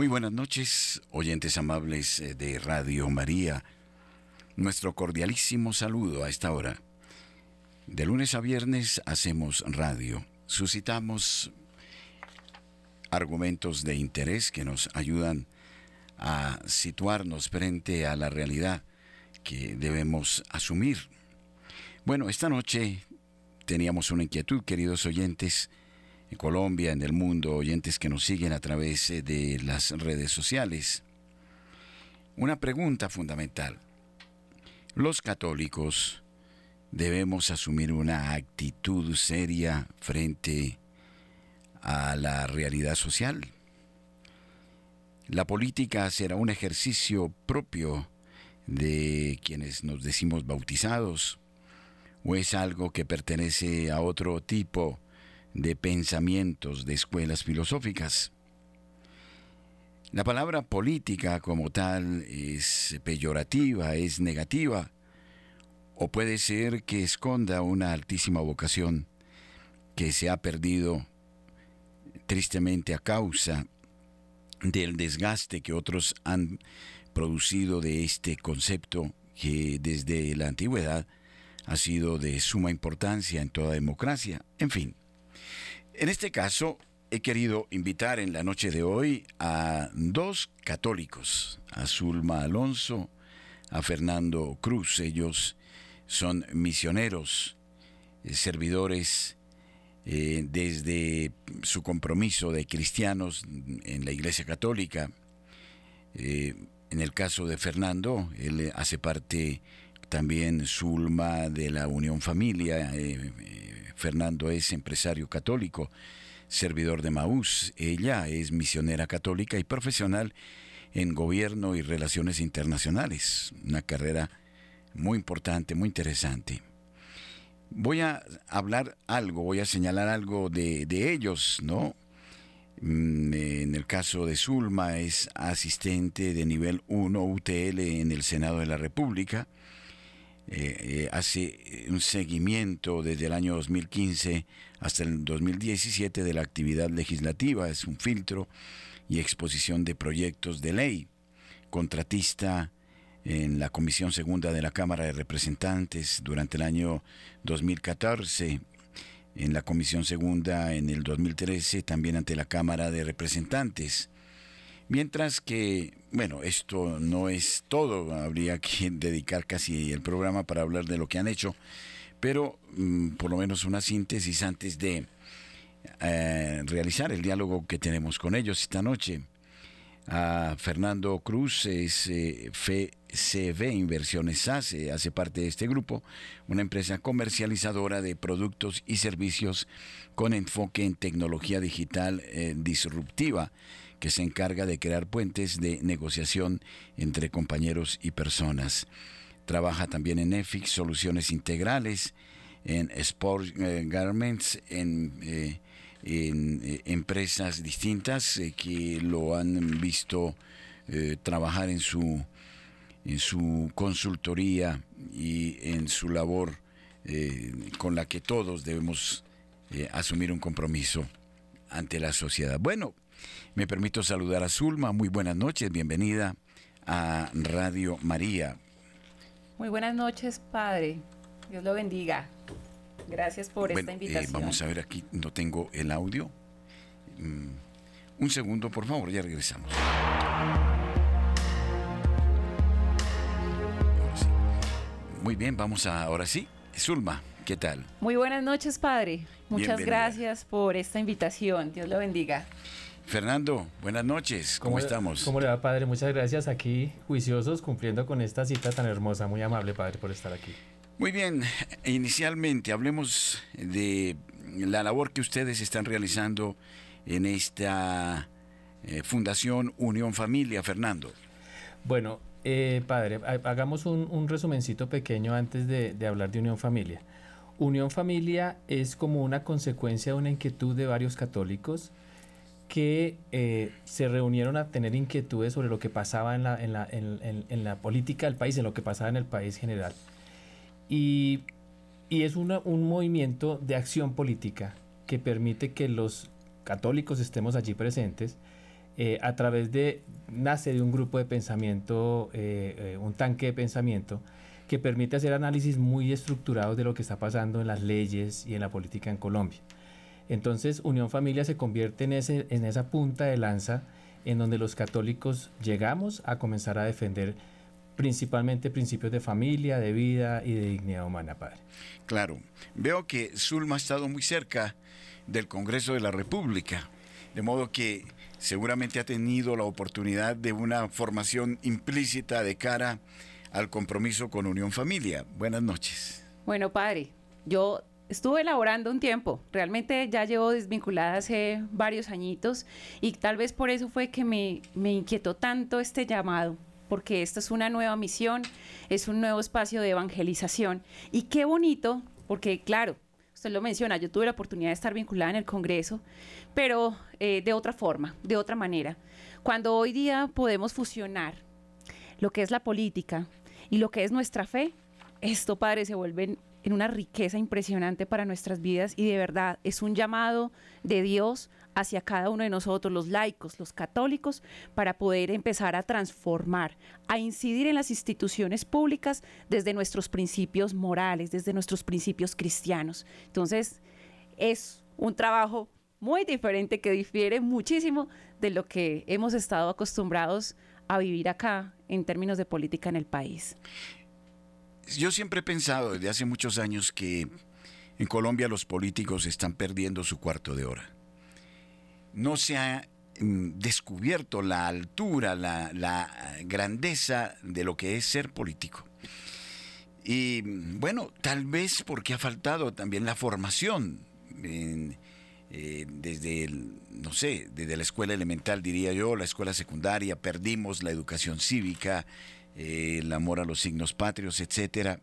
Muy buenas noches, oyentes amables eh, de Radio María. Nuestro cordialísimo saludo a esta hora. De lunes a viernes hacemos radio. Suscitamos argumentos de interés que nos ayudan a situarnos frente a la realidad que debemos asumir. Bueno, esta noche teníamos una inquietud, queridos oyentes, en Colombia, en el mundo, oyentes que nos siguen a través eh, de las redes sociales. Una pregunta fundamental. Los católicos debemos asumir una actitud seria frente a la realidad social. La política será un ejercicio propio de quienes nos decimos bautizados o es algo que pertenece a otro tipo de pensamientos de escuelas filosóficas. La palabra política como tal es peyorativa, es negativa, o puede ser que esconda una altísima vocación que se ha perdido tristemente a causa del desgaste que otros han producido de este concepto que desde la antigüedad ha sido de suma importancia en toda democracia. En fin, en este caso, he querido invitar en la noche de hoy a dos católicos, a Zulma Alonso, a Fernando Cruz. Ellos son misioneros, eh, servidores eh, desde su compromiso de cristianos en la Iglesia Católica. Eh, en el caso de Fernando, él hace parte también Zulma de la Unión Familia Fernando es empresario católico, servidor de Maús. Ella es misionera católica y profesional en gobierno y relaciones internacionales. Una carrera muy importante, muy interesante. Voy a hablar algo, voy a señalar algo de, de ellos, ¿no? Mm, en el caso de Zulma es asistente de nivel 1 UTL en el Senado de la República eh, eh, hace un seguimiento desde el año 2015 hasta el 2017 de la actividad legislativa, es un filtro y exposición de proyectos de ley, contratista en la Comisión Segunda de la Cámara de Representantes durante el año 2014, en la Comisión Segunda en el 2013, también ante la Cámara de Representantes. Mientras que, bueno, esto no es todo, habría que dedicar casi el programa para hablar de lo que han hecho, pero mm, por lo menos una síntesis antes de eh, realizar el diálogo que tenemos con ellos esta noche. A Fernando Cruz es eh, FCB Inversiones SACE, hace parte de este grupo, una empresa comercializadora de productos y servicios con enfoque en tecnología digital eh, disruptiva que se encarga de crear puentes de negociación entre compañeros y personas. Trabaja también en EFIX, soluciones integrales, en Sport eh, Garments, en, eh, eh, empresas distintas que lo han visto trabajar en su, en su consultoría y en su labor con la que todos debemos asumir un compromiso ante la sociedad. Bueno, me permito saludar a Zulma. Muy buenas noches, bienvenida a Radio María. Muy buenas noches, Padre. Dios lo bendiga. Gracias por esta eh, invitación. vamos a ver aquí, no tengo el audio. Mm, un segundo, por favor, ya regresamos. Muy bien, vamos a, ahora sí. Zulma, ¿qué tal? Muy buenas noches, Padre. Muchas gracias por esta invitación. Dios lo bendiga. Fernando, buenas noches, ¿cómo, estamos? ¿Cómo le va, padre? Muchas gracias. Aquí, juiciosos, cumpliendo con esta cita tan hermosa. Muy amable, padre, por estar aquí. Muy bien, inicialmente hablemos de la labor que ustedes están realizando en esta eh, Fundación Unión Familia, Fernando. Bueno, eh, padre, hagamos un, resumencito pequeño antes de, de hablar de Unión Familia. Unión Familia es como una consecuencia de una inquietud de varios católicos que eh, se reunieron a tener inquietudes sobre lo que pasaba en la, en, la, en, la, política del país, en lo que pasaba en el país general. Y, y es una, un movimiento de acción política que permite que los católicos estemos allí presentes eh, a través de, nace de un grupo de pensamiento, eh, un tanque de pensamiento, que permite hacer análisis muy estructurados de lo que está pasando en las leyes y en la política en Colombia. Entonces, Unión Familia se convierte en, ese, en esa punta de lanza en donde los católicos llegamos a comenzar a defender principalmente principios de familia, de vida y de dignidad humana, Padre. Claro, veo que Zulma ha estado muy cerca del Congreso de la República, de modo que seguramente ha tenido la oportunidad de una formación implícita de cara al compromiso con Unión Familia. Buenas noches. Bueno, Padre, yo estuve elaborando un tiempo, realmente ya llevo desvinculada hace varios añitos y tal vez por eso fue que me, me inquietó tanto este llamado porque esta es una nueva misión, es un nuevo espacio de evangelización. Y qué bonito, porque claro, usted lo menciona, yo tuve la oportunidad de estar vinculada en el Congreso, pero eh, de otra forma, de otra manera. Cuando hoy día podemos fusionar lo que es la política y lo que es nuestra fe, esto, Padre, se vuelve en una riqueza impresionante para nuestras vidas y de verdad es un llamado de Dios hacia cada uno de nosotros, los laicos, los católicos, para poder empezar a transformar, a incidir en las instituciones públicas desde nuestros principios morales, desde nuestros principios cristianos. Entonces, es un trabajo muy diferente que difiere muchísimo de lo que hemos estado acostumbrados a vivir acá en términos de política en el país. Yo siempre he pensado desde hace muchos años que en Colombia los políticos están perdiendo su cuarto de hora no se ha mm, descubierto la altura, la, grandeza de lo que es ser político. Y bueno, tal vez porque ha faltado también la formación eh, desde, no sé, desde la escuela elemental diría yo, la escuela secundaria, perdimos la educación cívica, eh, el amor a los signos patrios, etcétera.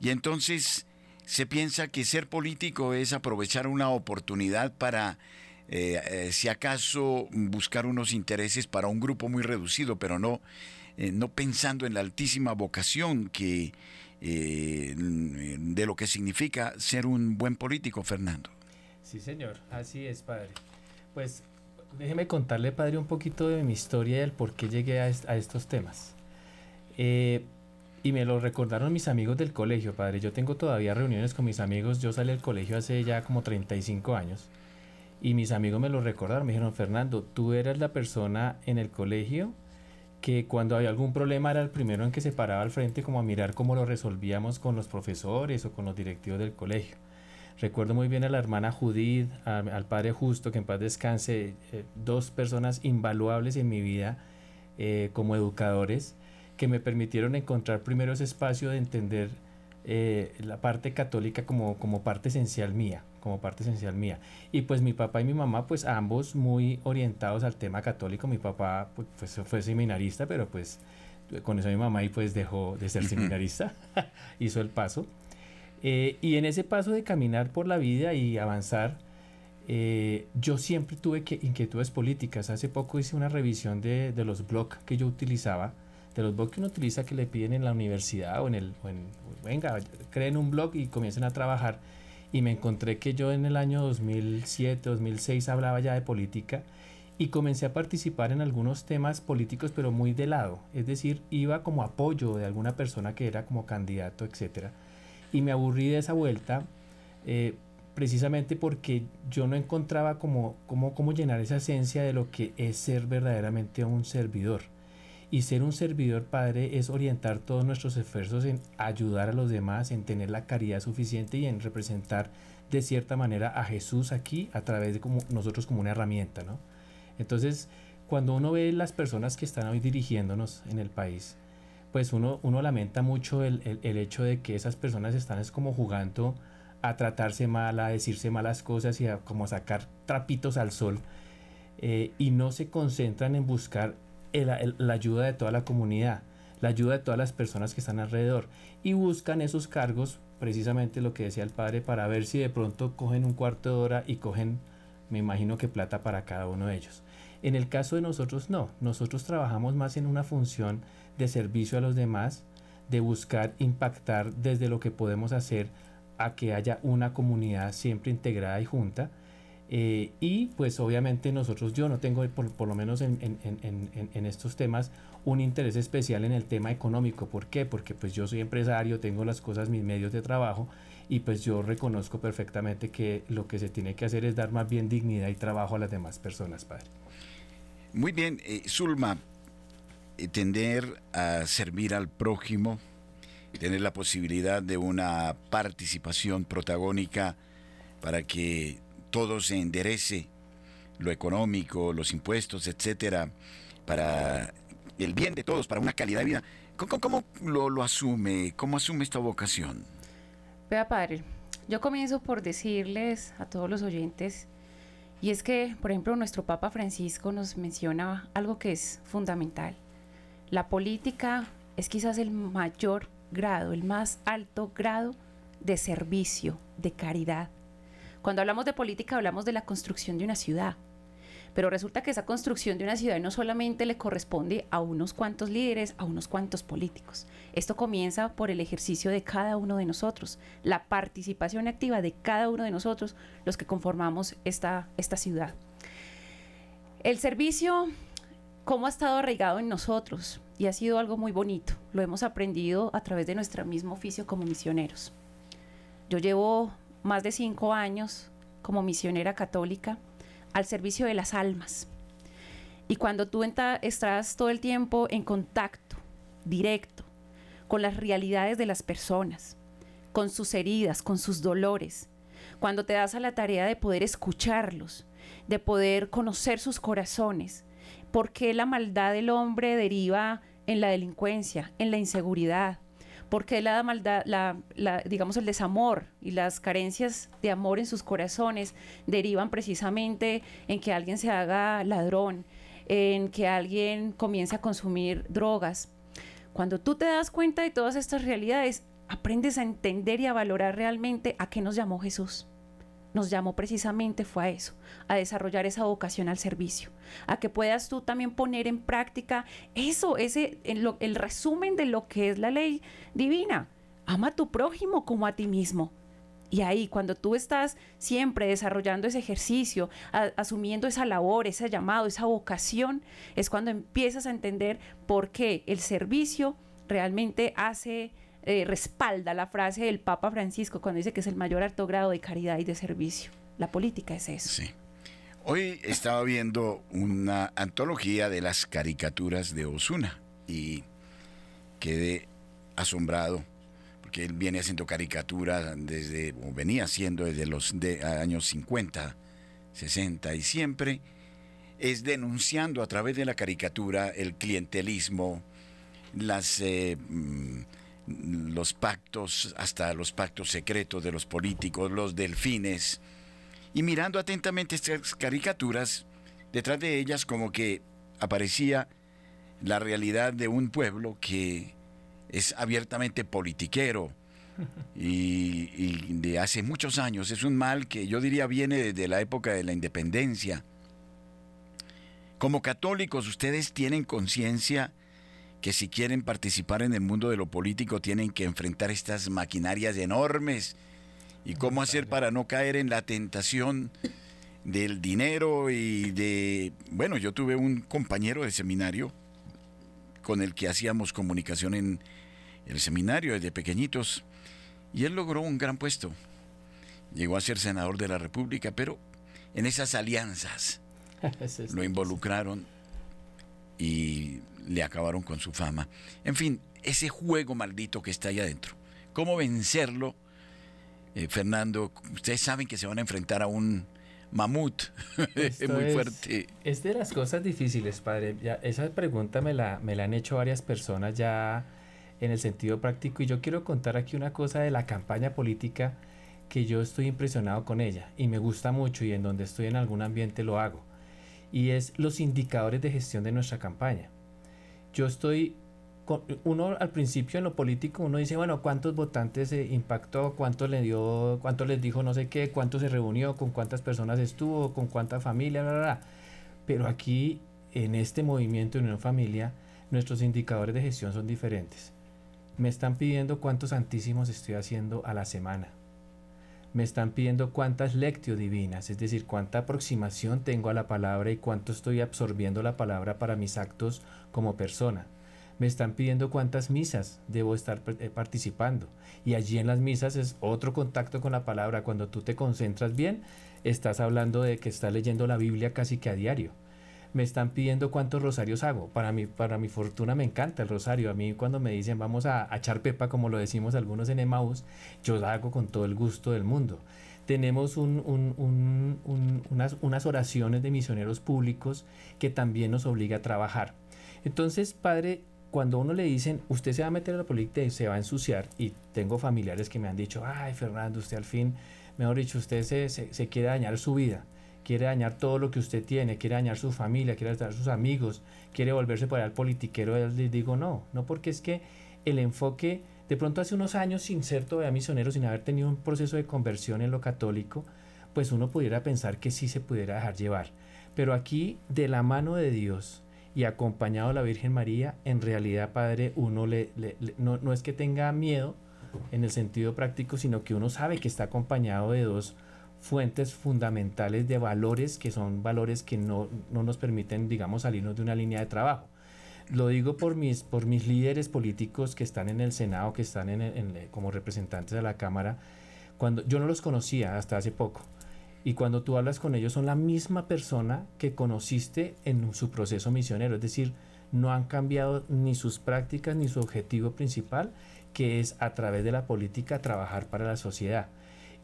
Y entonces se piensa que ser político es aprovechar una oportunidad para eh, eh, si acaso buscar unos intereses para un grupo muy reducido, pero no, no pensando en la altísima vocación que, de lo que significa ser un buen político, Fernando. Sí, señor, así es, padre. Pues déjeme contarle, padre, un poquito de mi historia y el por qué llegué a, a estos temas. Y me lo recordaron mis amigos del colegio, padre. Yo tengo todavía reuniones con mis amigos. Yo salí del colegio hace ya como 35 años. Y mis amigos me lo recordaron, me dijeron, Fernando, tú eras la persona en el colegio que cuando había algún problema era el primero en que se paraba al frente como a mirar cómo lo resolvíamos con los profesores o con los directivos del colegio. Recuerdo muy bien a la hermana Judith, al padre Justo, que en paz descanse, eh, dos personas invaluables en mi vida eh, como educadores que me permitieron encontrar primero ese espacio de entender eh, la parte católica como, como parte esencial mía como parte esencial mía. Y pues mi papá y mi mamá, pues ambos muy orientados al tema católico. Mi papá pues, fue seminarista, pero pues con eso mi mamá y pues dejó de ser seminarista, hizo el paso. Eh, y en ese paso de caminar por la vida y avanzar, eh, yo siempre tuve que, inquietudes políticas. Hace poco hice una revisión de, de los blogs que yo utilizaba, de los blogs que uno utiliza que le piden en la universidad o en el, o en, venga, creen un blog y comiencen a trabajar y me encontré que yo en el año 2007, 2006 hablaba ya de política y comencé a participar en algunos temas políticos pero muy de lado, es decir, iba como apoyo de alguna persona que era como candidato, etc. Y me aburrí de esa vuelta eh, precisamente porque yo no encontraba como, como, cómo llenar esa esencia de lo que es ser verdaderamente un servidor. Y ser un servidor padre es orientar todos nuestros esfuerzos en ayudar a los demás, en tener la caridad suficiente y en representar de cierta manera a Jesús aquí a través de como, nosotros como una herramienta, ¿no? Entonces, cuando uno ve las personas que están hoy dirigiéndonos en el país, pues uno, uno lamenta mucho el, hecho de que esas personas están es como jugando a tratarse mal, a decirse malas cosas y a como sacar trapitos al sol eh, y no se concentran en buscar la ayuda de toda la comunidad, la ayuda de todas las personas que están alrededor y buscan esos cargos, precisamente lo que decía el padre, para ver si de pronto cogen un cuarto de hora y cogen, me imagino que plata para cada uno de ellos. En el caso de nosotros no, nosotros trabajamos más en una función de servicio a los demás, de buscar impactar desde lo que podemos hacer a que haya una comunidad siempre integrada y junta Eh, y pues obviamente nosotros, yo no tengo, por, lo menos en, en, en, estos temas, un interés especial en el tema económico. ¿Por qué? Porque pues yo soy empresario, tengo las cosas, mis medios de trabajo y pues yo reconozco perfectamente que lo que se tiene que hacer es dar más bien dignidad y trabajo a las demás personas, padre. Muy bien, eh, Zulma, eh, tender a servir al prójimo, tener la posibilidad de una participación protagónica para que todo se enderece, lo económico, los impuestos, etcétera, para el bien de todos, para una calidad de vida. ¿Cómo, lo, asume? ¿Cómo asume esta vocación? Vea, padre, yo comienzo por decirles a todos los oyentes, y es que, por ejemplo, nuestro Papa Francisco nos menciona algo que es fundamental. La política es quizás el mayor grado, el más alto grado de servicio, de caridad. Cuando hablamos de política hablamos de la construcción de una ciudad, pero resulta que esa construcción de una ciudad no solamente le corresponde a unos cuantos líderes, a unos cuantos políticos. Esto comienza por el ejercicio de cada uno de nosotros, la participación activa de cada uno de nosotros, los que conformamos esta, esta ciudad. El servicio, ¿cómo ha estado arraigado en nosotros? Y ha sido algo muy bonito. Lo hemos aprendido a través de nuestro mismo oficio como misioneros. Yo llevo más de cinco años como misionera católica al servicio de las almas. Y cuando tú estás todo el tiempo en contacto directo con las realidades de las personas, con sus heridas, con sus dolores, cuando te das a la tarea de poder escucharlos, de poder conocer sus corazones, por qué la maldad del hombre deriva en la delincuencia, en la inseguridad, porque la maldad, la, digamos, el desamor y las carencias de amor en sus corazones derivan precisamente en que alguien se haga ladrón, en que alguien comience a consumir drogas. Cuando tú te das cuenta de todas estas realidades, aprendes a entender y a valorar realmente a qué nos llamó Jesús nos llamó precisamente fue a eso, a desarrollar esa vocación al servicio, a que puedas tú también poner en práctica eso, ese, el resumen de lo que es la ley divina. Ama a tu prójimo como a ti mismo. Y ahí, cuando tú estás siempre desarrollando ese ejercicio, asumiendo esa labor, ese llamado, esa vocación, es cuando empiezas a entender por qué el servicio realmente hace eh, respalda la frase del Papa Francisco cuando dice que es el mayor alto grado de caridad y de servicio. La política es eso. Sí. Hoy estaba viendo una antología de las caricaturas de Osuna y quedé asombrado porque él viene haciendo caricaturas desde, o venía haciendo desde los años 50, 60 y siempre es denunciando a través de la caricatura el clientelismo, las... Eh, mm, los pactos, hasta los pactos secretos de los políticos, los delfines, y mirando atentamente estas caricaturas, detrás de ellas como que aparecía la realidad de un pueblo que es abiertamente politiquero y, de hace muchos años. Es un mal que yo diría viene desde la época de la independencia. Como católicos ustedes tienen conciencia que si quieren participar en el mundo de lo político tienen que enfrentar estas maquinarias enormes. Y cómo hacer para no caer en la tentación del dinero y de... Bueno, yo tuve un compañero de seminario con el que hacíamos comunicación en el seminario desde pequeñitos y él logró un gran puesto. Llegó a ser senador de la República, pero en esas alianzas lo involucraron y le acabaron con su fama. En fin, ese juego maldito que está ahí adentro. ¿Cómo vencerlo? Eh, Fernando, ustedes saben que se van a enfrentar a un mamut muy fuerte. Es de las cosas difíciles, padre. Ya, esa pregunta me la, me la han hecho varias personas ya en el sentido práctico y yo quiero contar aquí una cosa de la campaña política que yo estoy impresionado con ella y me gusta mucho y en donde estoy en algún ambiente lo hago y es los indicadores de gestión de nuestra campaña. Yo estoy, uno al principio en lo político, uno dice, bueno, ¿cuántos votantes se impactó? ¿Cuánto le dio? ¿Cuánto les dijo no sé qué? ¿Cuánto se reunió? ¿Con cuántas personas estuvo? ¿Con cuánta familia? Bla, bla, Pero aquí, en este movimiento de Unión Familia, nuestros indicadores de gestión son diferentes. Me están pidiendo cuántos santísimos estoy haciendo a la semana me están pidiendo cuántas lectio divinas, es decir, cuánta aproximación tengo a la palabra y cuánto estoy absorbiendo la palabra para mis actos como persona. Me están pidiendo cuántas misas debo estar eh, participando. Y allí en las misas es otro contacto con la palabra. Cuando tú te concentras bien, estás hablando de que estás leyendo la Biblia casi que a diario me están pidiendo cuántos rosarios hago. Para mi, para mi fortuna me encanta el rosario. A mí cuando me dicen vamos a, echar pepa, como lo decimos algunos en Emmaus, yo lo hago con todo el gusto del mundo. Tenemos unas oraciones de misioneros públicos que también nos obliga a trabajar. Entonces, padre, cuando uno le dicen, usted se va a meter a la política y se va a ensuciar, y tengo familiares que me han dicho, ay, Fernando, usted al fin, mejor dicho, usted se, se, quiere dañar su vida quiere dañar todo lo que usted tiene, quiere dañar su familia, quiere dañar sus amigos, quiere volverse allá al politiquero, les digo no, no porque es que el enfoque, de pronto hace unos años sin ser todavía misionero, sin haber tenido un proceso de conversión en lo católico, pues uno pudiera pensar que sí se pudiera dejar llevar. Pero aquí, de la mano de Dios y acompañado de la Virgen María, en realidad, Padre, uno le, no, no es que tenga miedo en el sentido práctico, sino que uno sabe que está acompañado de dos fuentes fundamentales de valores que son valores que no, nos permiten, digamos, salirnos de una línea de trabajo. Lo digo por mis, por mis líderes políticos que están en el Senado, que están en, como representantes de la Cámara. Cuando, yo no los conocía hasta hace poco. Y cuando tú hablas con ellos son la misma persona que conociste en su proceso misionero. Es decir, no han cambiado ni sus prácticas ni su objetivo principal, que es a través de la política trabajar para la sociedad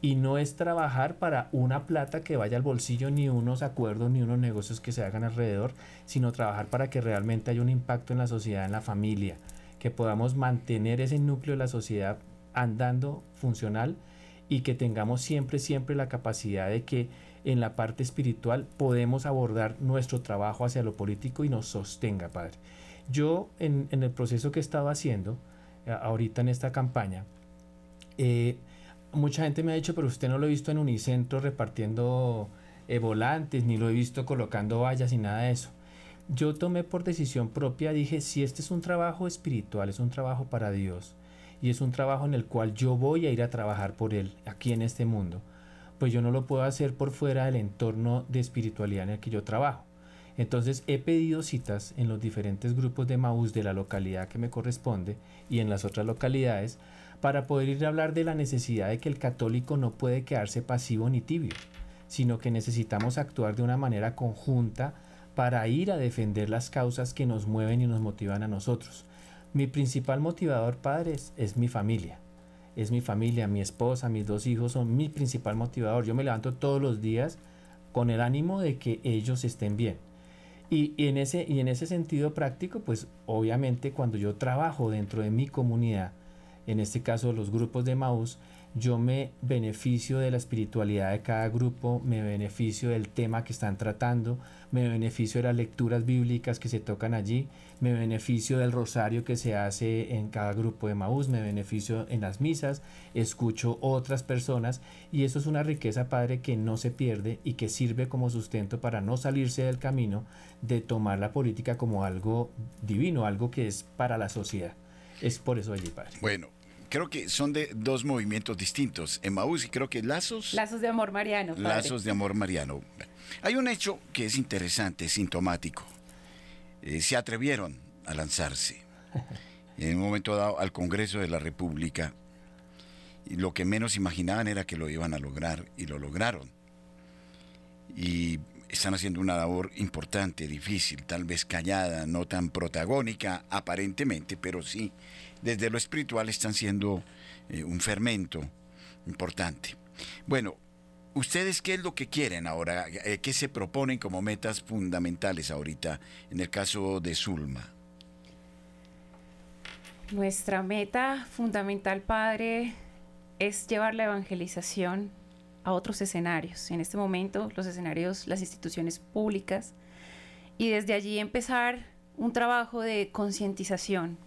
y no es trabajar para una plata que vaya al bolsillo, ni unos acuerdos, ni unos negocios que se hagan alrededor, sino trabajar para que realmente haya un impacto en la sociedad, en la familia, que podamos mantener ese núcleo de la sociedad andando funcional y que tengamos siempre, siempre la capacidad de que en la parte espiritual podemos abordar nuestro trabajo hacia lo político y nos sostenga, Padre. Yo en, el proceso que he estado haciendo, eh, ahorita en esta campaña, eh, mucha gente me ha dicho, pero usted no lo he visto en Unicentro repartiendo eh, volantes, ni lo he visto colocando vallas y nada de eso. Yo tomé por decisión propia, dije, si este es un trabajo espiritual, es un trabajo para Dios, y es un trabajo en el cual yo voy a ir a trabajar por Él aquí en este mundo, pues yo no lo puedo hacer por fuera del entorno de espiritualidad en el que yo trabajo. Entonces he pedido citas en los diferentes grupos de Maús de la localidad que me corresponde y en las otras localidades para poder ir a hablar de la necesidad de que el católico no puede quedarse pasivo ni tibio, sino que necesitamos actuar de una manera conjunta para ir a defender las causas que nos mueven y nos motivan a nosotros. Mi principal motivador, padres, es mi familia. Es mi familia, mi esposa, mis dos hijos son mi principal motivador. Yo me levanto todos los días con el ánimo de que ellos estén bien. Y, en ese, y en ese sentido práctico, pues obviamente cuando yo trabajo dentro de mi comunidad, en este caso los grupos de Maús, yo me beneficio de la espiritualidad de cada grupo, me beneficio del tema que están tratando, me beneficio de las lecturas bíblicas que se tocan allí, me beneficio del rosario que se hace en cada grupo de Maús, me beneficio en las misas, escucho otras personas y eso es una riqueza, Padre, que no se pierde y que sirve como sustento para no salirse del camino de tomar la política como algo divino, algo que es para la sociedad. Es por eso allí, padre. Bueno, creo que son de dos movimientos distintos. Emmaús y creo que Lazos. Lazos de Amor Mariano. Lazos de Amor Mariano. Hay un hecho que es interesante, sintomático. Eh, se atrevieron a lanzarse. En un momento dado al Congreso de la República. Y lo que menos imaginaban era que lo iban a lograr y lo lograron. Y están haciendo una labor importante, difícil, tal vez callada, no tan protagónica aparentemente, pero sí, desde lo espiritual están siendo eh, un fermento importante. Bueno, ¿ustedes qué es lo que quieren ahora? Eh, ¿Qué se proponen como metas fundamentales ahorita en el caso de Zulma? Nuestra meta fundamental, Padre, es llevar la evangelización a otros escenarios. En este momento, los escenarios, las instituciones públicas, y desde allí empezar un trabajo de concientización,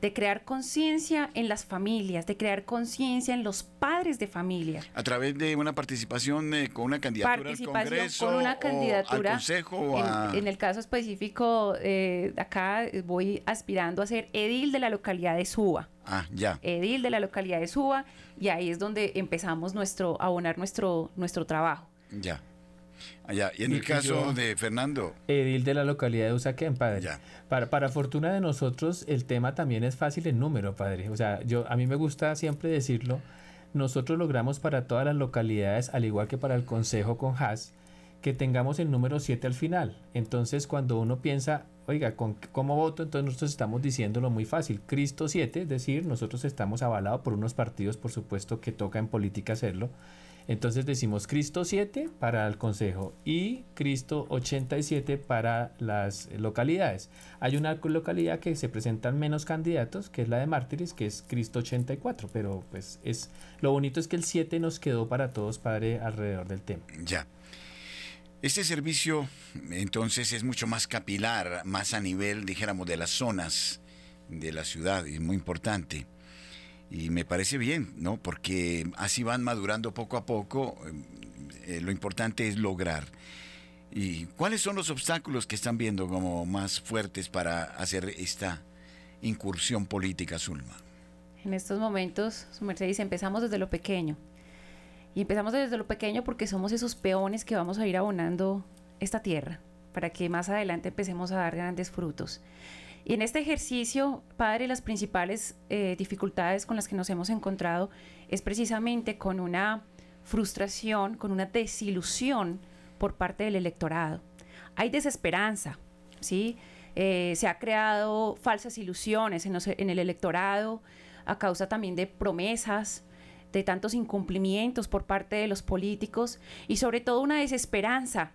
de crear conciencia en las familias, de crear conciencia en los padres de familia. A través de una participación eh, con una candidatura al Congreso con una candidatura al Consejo. En, en, el caso específico, eh, acá voy aspirando a ser edil de la localidad de Suba. Ah, ya. Edil de la localidad de Suba y ahí es donde empezamos nuestro, a abonar nuestro, nuestro trabajo. Ya. Allá. Y en el caso de Fernando. Edil de la localidad de Usaquén, padre. Para, para fortuna de nosotros, el tema también es fácil en número, padre. O sea, yo a mí me gusta siempre decirlo. Nosotros logramos para todas las localidades, al igual que para el Consejo con HAS, que tengamos el número 7 al final. Entonces, cuando uno piensa, oiga, ¿con, ¿cómo voto? Entonces nosotros estamos diciéndolo muy fácil. Cristo 7, es decir, nosotros estamos avalados por unos partidos, por supuesto, que toca en política hacerlo. Entonces decimos Cristo 7 para el Consejo y Cristo 87 para las localidades. Hay una localidad que se presentan menos candidatos, que es la de Mártires, que es Cristo 84, pero pues es lo bonito es que el 7 nos quedó para todos, Padre, alrededor del tema. Ya. Este servicio entonces es mucho más capilar, más a nivel, dijéramos, de las zonas de la ciudad, es muy importante. Y me parece bien, ¿no? Porque así van madurando poco a poco. Eh, lo importante es lograr. ¿Y cuáles son los obstáculos que están viendo como más fuertes para hacer esta incursión política, Zulma? En estos momentos, su merced dice, empezamos desde lo pequeño. Y empezamos desde lo pequeño porque somos esos peones que vamos a ir abonando esta tierra para que más adelante empecemos a dar grandes frutos. Y en este ejercicio, padre, las principales eh, dificultades con las que nos hemos encontrado es precisamente con una frustración, con una desilusión por parte del electorado. Hay desesperanza, ¿sí? Eh, se ha creado falsas ilusiones en, en el electorado a causa también de promesas, de tantos incumplimientos por parte de los políticos y sobre todo una desesperanza,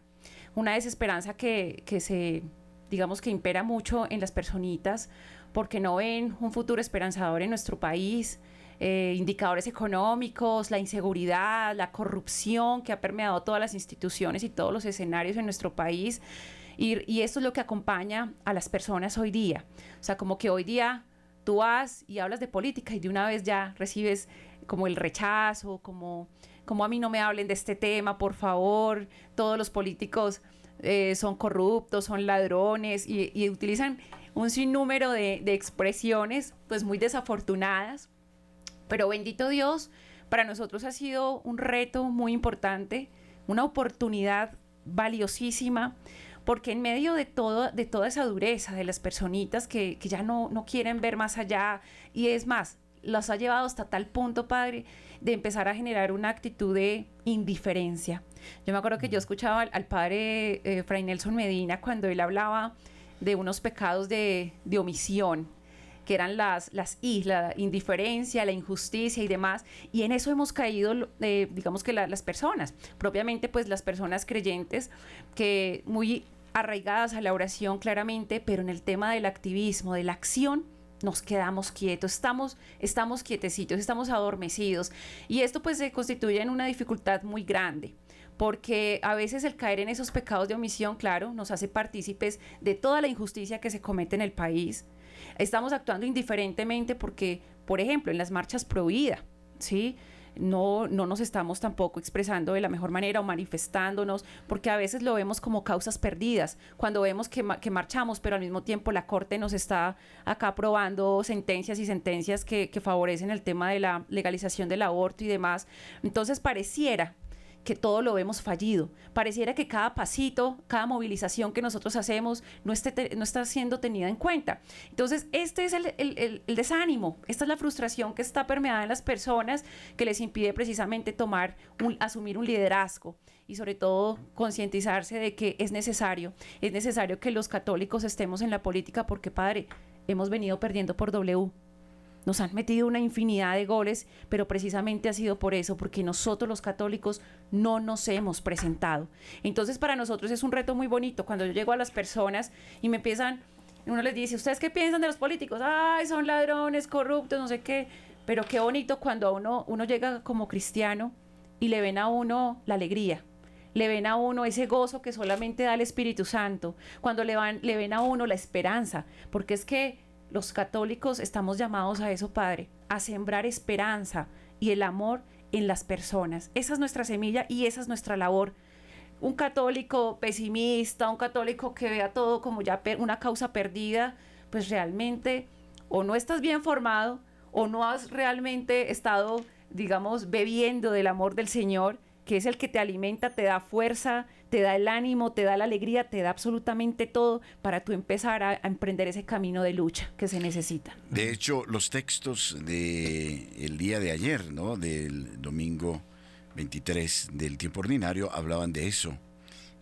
una desesperanza que, que se digamos que impera mucho en las personitas porque no ven un futuro esperanzador en nuestro país. Eh, indicadores económicos, la inseguridad, la corrupción que ha permeado todas las instituciones y todos los escenarios en nuestro país. Y, y esto es lo que acompaña a las personas hoy día. O sea, como que hoy día tú vas y hablas de política y de una vez ya recibes como el rechazo, como, como a mí no me hablen de este tema, por favor, todos los políticos eh, son corruptos, son ladrones y, utilizan un sinnúmero de, de, expresiones pues muy desafortunadas. Pero bendito Dios, para nosotros ha sido un reto muy importante, una oportunidad valiosísima, porque en medio de, todo, de toda esa dureza de las personitas que, que ya no, no quieren ver más allá, y es más, los ha llevado hasta tal punto, Padre, de empezar a generar una actitud de indiferencia. Yo me acuerdo que yo escuchaba al, padre eh, Fray Nelson Medina cuando él hablaba de unos pecados de, omisión que eran las, las I, la indiferencia, la injusticia y demás. Y en eso hemos caído, eh, digamos que las personas, propiamente pues las personas creyentes, que muy arraigadas a la oración claramente, pero en el tema del activismo, de la acción, nos quedamos quietos, estamos, estamos quietecitos, estamos adormecidos. Y esto pues se constituye en una dificultad muy grande porque a veces el caer en esos pecados de omisión, claro, nos hace partícipes de toda la injusticia que se comete en el país. Estamos actuando indiferentemente porque, por ejemplo, en las marchas prohibidas, ¿sí? no, no nos estamos tampoco expresando de la mejor manera o manifestándonos, porque a veces lo vemos como causas perdidas, cuando vemos que, marchamos, pero al mismo tiempo la Corte nos está acá aprobando sentencias y sentencias que favorecen el tema de la legalización del aborto y demás. Entonces pareciera que todo lo vemos fallido. Pareciera que cada pasito, cada movilización que nosotros hacemos no, esté, no está siendo tenida en cuenta. Entonces, este es el, desánimo, esta es la frustración que está permeada en las personas que les impide precisamente tomar, un, asumir un liderazgo y sobre todo concientizarse de que es necesario, es necesario que los católicos estemos en la política porque, padre, hemos venido perdiendo por W nos han metido una infinidad de goles, pero precisamente ha sido por eso, porque nosotros los católicos no nos hemos presentado. Entonces para nosotros es un reto muy bonito cuando yo llego a las personas y me empiezan, uno les dice, ¿ustedes qué piensan de los políticos? Ay, son ladrones, corruptos, no sé qué. Pero qué bonito cuando uno, uno llega como cristiano y le ven a uno la alegría, le ven a uno ese gozo que solamente da el Espíritu Santo, cuando le, van, le ven a uno la esperanza, porque es que los católicos estamos llamados a eso, Padre, a sembrar esperanza y el amor en las personas. Esa es nuestra semilla y esa es nuestra labor. Un católico pesimista, un católico que vea todo como ya una causa perdida, pues realmente o no estás bien formado o no has realmente estado, digamos, bebiendo del amor del Señor, que es el que te alimenta, te da fuerza, te da el ánimo, te da la alegría, te da absolutamente todo para tú empezar a, emprender ese camino de lucha que se necesita. De hecho, los textos del el día de ayer, ¿no? Del domingo 23 del tiempo ordinario hablaban de eso,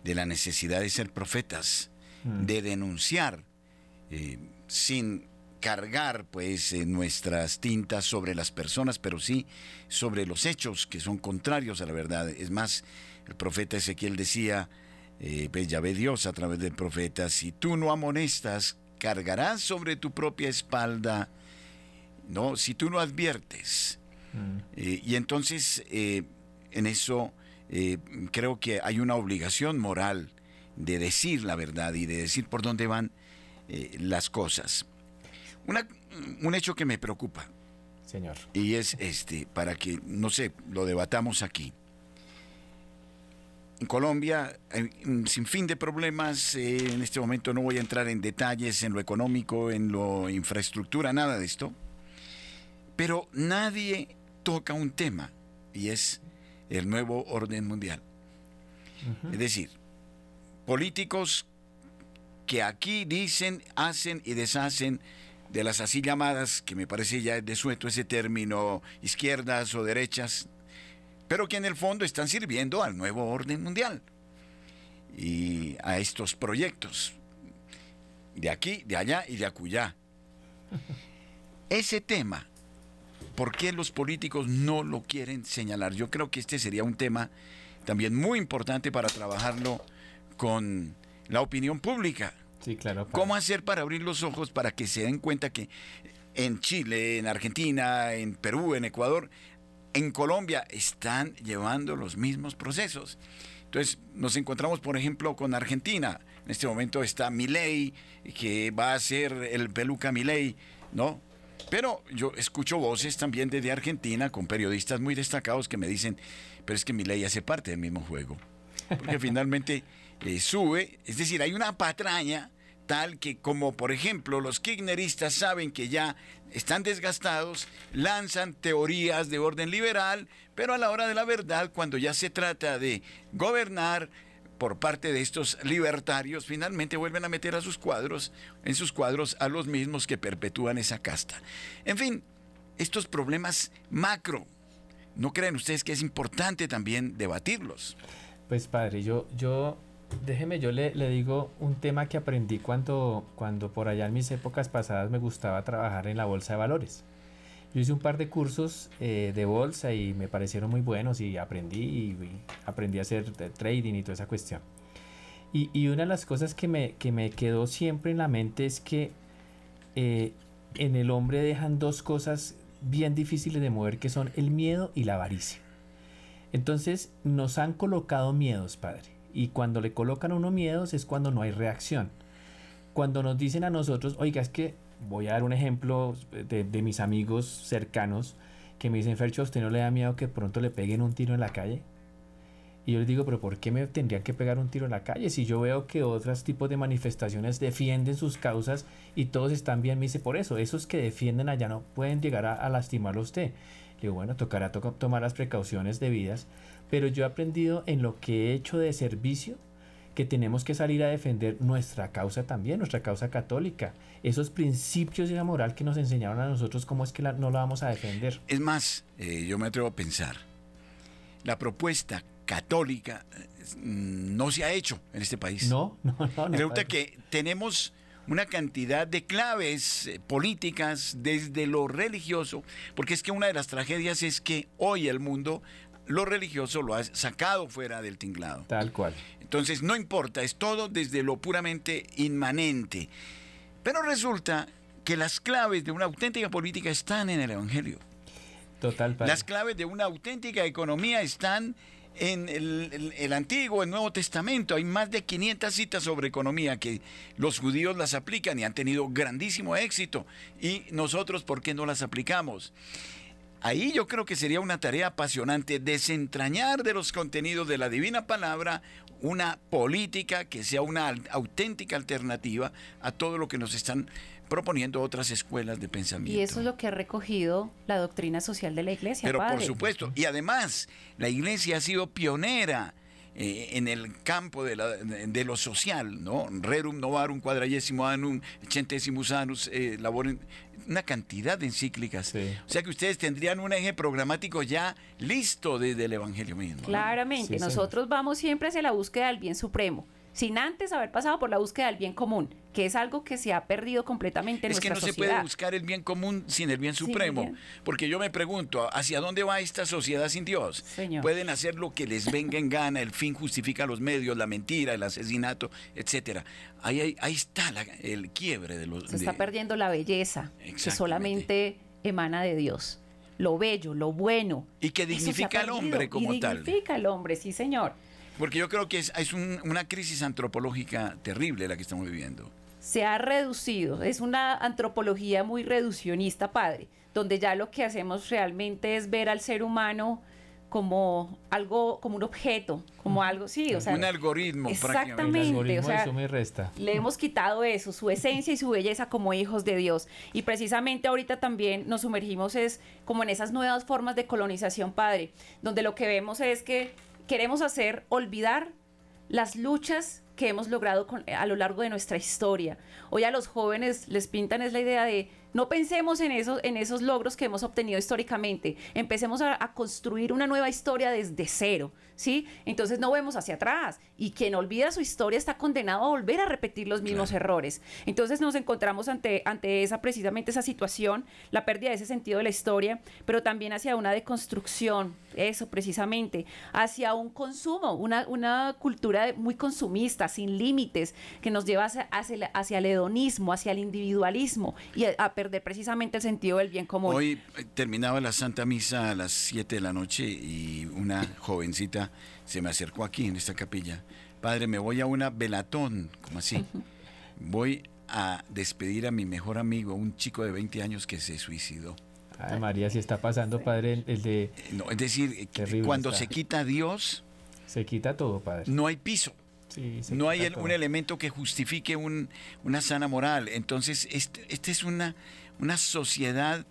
de la necesidad de ser profetas, mm. de denunciar eh, sin cargar pues eh, nuestras tintas sobre las personas, pero sí sobre los hechos que son contrarios a la verdad. Es más, el profeta Ezequiel decía, eh, pues ya ve Dios a través del profeta, si tú no amonestas, cargarás sobre tu propia espalda, ¿no? Si tú no adviertes. Mm. Eh, y entonces, en eso creo que hay una obligación moral de decir la verdad y de decir por dónde van las cosas un hecho que me preocupa. Señor. Y es este, para que, no sé, lo debatamos aquí. En Colombia, sin fin de problemas, eh, en este momento no voy a entrar en detalles en lo económico, en lo infraestructura, nada de esto. Pero nadie toca un tema y es el nuevo orden mundial. Es decir, políticos que aquí dicen, hacen y deshacen de las así llamadas, que me parece ya de sueto ese término, izquierdas o derechas, pero que en el fondo están sirviendo al nuevo orden mundial y a estos proyectos, de aquí, de allá y de acullá. Ese tema, ¿por qué los políticos no lo quieren señalar? Yo creo que este sería un tema también muy importante para trabajarlo con la opinión pública claro. ¿Cómo hacer para abrir los ojos para que se den cuenta que en Chile, en Argentina, en Perú, en Ecuador, en Colombia están llevando los mismos procesos? Entonces nos encontramos, por ejemplo, con Argentina. En este momento está Milei, que va a ser el peluca Milei, ¿no? Pero yo escucho voces también desde Argentina con periodistas muy destacados que me dicen, pero es que Milei hace parte del mismo juego. Porque finalmente eh, sube, es decir, hay una patraña tal que como por ejemplo los kirchneristas saben que ya están desgastados, lanzan teorías de orden liberal, pero a la hora de la verdad, cuando ya se trata de gobernar por parte de estos libertarios, finalmente vuelven a meter a sus cuadros, en sus cuadros a los mismos que perpetúan esa casta. En fin, estos problemas macro, ¿no creen ustedes que es importante también debatirlos? Pues padre, yo, yo déjeme, yo le, le, digo un tema que aprendí cuando, cuando por allá en mis épocas pasadas me gustaba trabajar en la bolsa de valores. Yo hice un par de cursos eh, de bolsa y me parecieron muy buenos y aprendí y, aprendí a hacer trading y toda esa cuestión. Y, y, una de las cosas que me, que me quedó siempre en la mente es que eh, en el hombre dejan dos cosas bien difíciles de mover que son el miedo y la avaricia. Entonces nos han colocado miedos, padre y cuando le colocan a uno miedos es cuando no hay reacción. Cuando nos dicen a nosotros, oiga, es que voy a dar un ejemplo de, mis amigos cercanos que me dicen, Fercho, ¿a usted no le da miedo que pronto le peguen un tiro en la calle? Y yo les digo, pero ¿por qué me tendrían que pegar un tiro en la calle? Si yo veo que otros tipos de manifestaciones defienden sus causas y todos están bien, me dice, por eso, esos que defienden allá no pueden llegar a, lastimarlo a usted. Digo, bueno, tocará tomar las precauciones debidas, pero yo he aprendido en lo que he hecho de servicio que tenemos que salir a defender nuestra causa también, nuestra causa católica. Esos principios de la moral que nos enseñaron a nosotros, ¿cómo es que no la vamos a defender? Es más, eh, yo me atrevo a pensar, la propuesta católica mm, no se ha hecho en este país. No, no, no. Resulta que tenemos una cantidad de claves eh, políticas desde lo religioso, porque es que una de las tragedias es que hoy el mundo lo religioso lo ha sacado fuera del tinglado. Tal cual. Entonces, no importa, es todo desde lo puramente inmanente. Pero resulta que las claves de una auténtica política están en el Evangelio. Total. Las claves de una auténtica economía están en el, Antiguo, el Nuevo Testamento, hay más de 500 citas sobre economía que los judíos las aplican y han tenido grandísimo éxito. Y nosotros, ¿por qué no las aplicamos? Ahí yo creo que sería una tarea apasionante desentrañar de los contenidos de la divina palabra una política que sea una auténtica alternativa a todo lo que nos están proponiendo otras escuelas de pensamiento. Y eso es lo que ha recogido la doctrina social de la iglesia. Pero por supuesto, y además la iglesia ha sido pionera. Eh, en el campo de, la, de, lo social, ¿no? Rerum novarum quadragesimo annum, centesimus annus, eh, laboren, una cantidad de encíclicas. O sea que ustedes tendrían un eje programático ya listo desde el Evangelio mismo. Claramente, nosotros vamos siempre hacia la búsqueda del bien supremo sin antes haber pasado por la búsqueda del bien común, que es algo que se ha perdido completamente en es nuestra sociedad. Es que no se puede buscar el bien común sin el bien supremo, porque yo me pregunto, ¿hacia dónde va esta sociedad sin Dios? Pueden hacer lo que les venga en gana, el fin justifica los medios, la mentira, el asesinato, etcétera. Ahí, ahí, está el quiebre de los... Se está perdiendo la belleza, que solamente emana de Dios lo bello, lo bueno. Y que dignifica al hombre como tal. Dignifica al hombre, sí, señor. Porque yo creo que es, una crisis antropológica terrible la que estamos viviendo. Se ha reducido, es una antropología muy reduccionista, padre, donde ya lo que hacemos realmente es ver al ser humano como algo, como un objeto, como algo, sí, o sea. Un algoritmo, Exactamente, o sea, le hemos quitado eso, su esencia y su belleza como hijos de Dios. Y precisamente ahorita también nos sumergimos es como en esas nuevas formas de colonización, padre, donde lo que vemos es que queremos hacer olvidar las luchas que hemos logrado a lo largo de nuestra historia. Hoy a los jóvenes les pintan es la idea de no pensemos en, eso, en esos logros que hemos obtenido históricamente, empecemos a, construir una nueva historia desde cero, ¿sí? Entonces no vemos hacia atrás y quien olvida su historia está condenado a volver a repetir los mismos errores. Entonces nos encontramos ante, ante esa precisamente esa situación, la pérdida de ese sentido de la historia, pero también hacia una deconstrucción, eso precisamente, hacia un consumo, una, una cultura muy consumista, sin límites, que nos lleva hacia, hacia, el hedonismo, hacia el individualismo y a, a perder precisamente el sentido del bien común. Hoy eh, terminaba la Santa Misa a las 7 de la noche y una jovencita se me acercó aquí en esta capilla. Padre, me voy a una velatón, como así. Voy a despedir a mi mejor amigo, un chico de 20 años que se suicidó. Ay, María, si está pasando, padre, el de... No, es decir, cuando se quita Dios... Se quita todo, padre. No hay piso no hay un elemento que justifique una sana moral. Entonces, esta este es una, una sociedad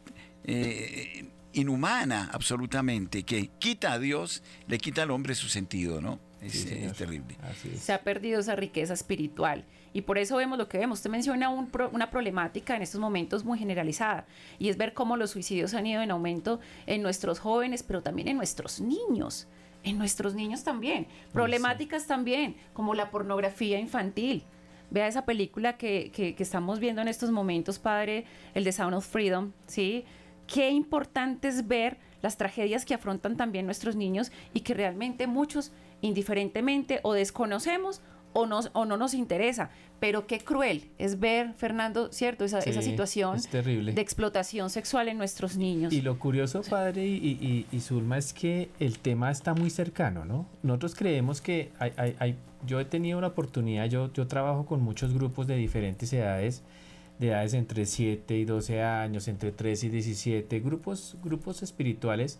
eh, inhumana absolutamente, que quita a Dios, le quita al hombre su sentido, ¿no? Es, terrible. Se ha perdido esa riqueza espiritual. Y por eso vemos lo que vemos. Usted menciona una problemática en estos momentos muy generalizada. Y es ver cómo los suicidios han ido en aumento en nuestros jóvenes, pero también en nuestros niños en nuestros niños también. Problemáticas también, como la pornografía infantil. Vea esa película que, que, estamos viendo en estos momentos, padre, el de Sound of Freedom, ¿sí? Qué importante es ver las tragedias que afrontan también nuestros niños y que realmente muchos, indiferentemente, o desconocemos o, o no nos interesa. Pero qué cruel es ver, Fernando, ¿cierto? Esa, esa situación de explotación sexual en nuestros niños. Y lo curioso, padre y, y, Zulma, es que el tema está muy cercano, ¿no? Nosotros creemos que hay, hay, hay, yo he tenido una oportunidad, yo, yo trabajo con muchos grupos de diferentes edades, de edades entre 7 y 12 años, entre 3 y 17, grupos, grupos espirituales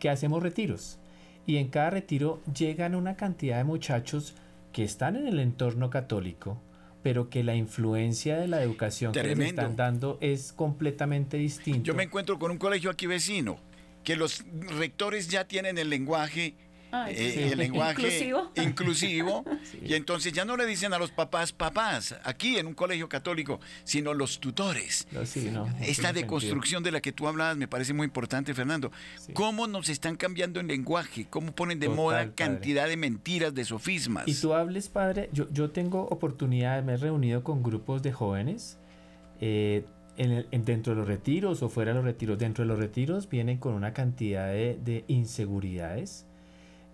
que hacemos retiros. Y en cada retiro llegan una cantidad de muchachos que están en el entorno católico, pero que la influencia de la educación que les están dando es completamente distinta. Yo me encuentro con un colegio aquí vecino, que los rectores ya tienen el lenguaje eh, el lenguaje inclusivo, y entonces ya no le dicen a los papás papás aquí en un colegio católico sino los tutores. Esta deconstrucción de la que tú hablabas me parece muy importante Fernando. Cómo nos están cambiando el lenguaje cómo ponen de moda cantidad de mentiras de sofismas y tú hables padre yo, yo tengo oportunidad me he reunido con grupos de jóvenes eh, en dentro de los retiros o fuera de los retiros, dentro de los retiros vienen con una cantidad de, de inseguridades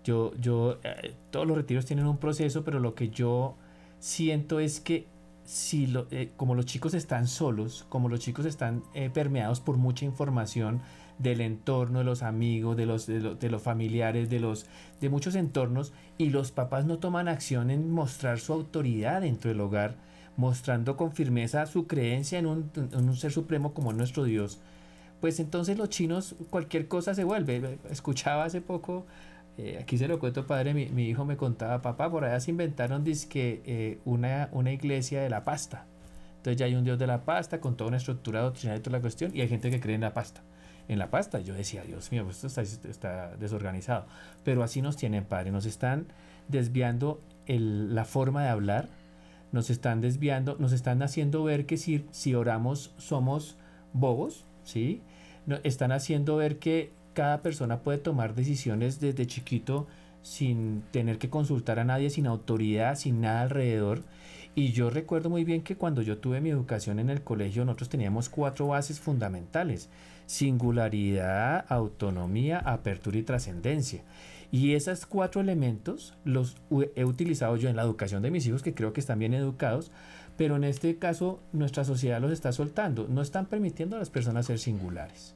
yo, yo, eh, todos los retiros tienen un proceso, pero lo que yo siento es que si lo, eh, como los chicos están solos, como los chicos están eh, permeados por mucha información, del entorno, de los amigos, de los, de, los familiares, de, los, de muchos entornos, y los papás no toman acción en mostrar su autoridad dentro del hogar, mostrando con firmeza su creencia en un, en un ser supremo como nuestro Dios, pues entonces los chinos cualquier cosa se vuelve. Escuchaba hace poco eh, aquí se lo cuento, padre, mi, mi, hijo me contaba, papá, por allá se inventaron dizque, eh, una, una iglesia de la pasta. Entonces ya hay un dios de la pasta con toda una estructura doctrinal y toda la cuestión, y hay gente que cree en la pasta. En la pasta, yo decía, Dios mío, pues esto está, está desorganizado. Pero así nos tienen, padre, nos están desviando el, la forma de hablar, nos están desviando, nos están haciendo ver que si, si oramos somos bobos, ¿sí? No, están haciendo ver que cada persona puede tomar decisiones desde chiquito sin tener que consultar a nadie, sin autoridad, sin nada alrededor. Y yo recuerdo muy bien que cuando yo tuve mi educación en el colegio, nosotros teníamos cuatro bases fundamentales. Singularidad, autonomía, apertura y trascendencia. Y esos cuatro elementos los he utilizado yo en la educación de mis hijos, que creo que están bien educados, pero en este caso nuestra sociedad los está soltando. No están permitiendo a las personas ser singulares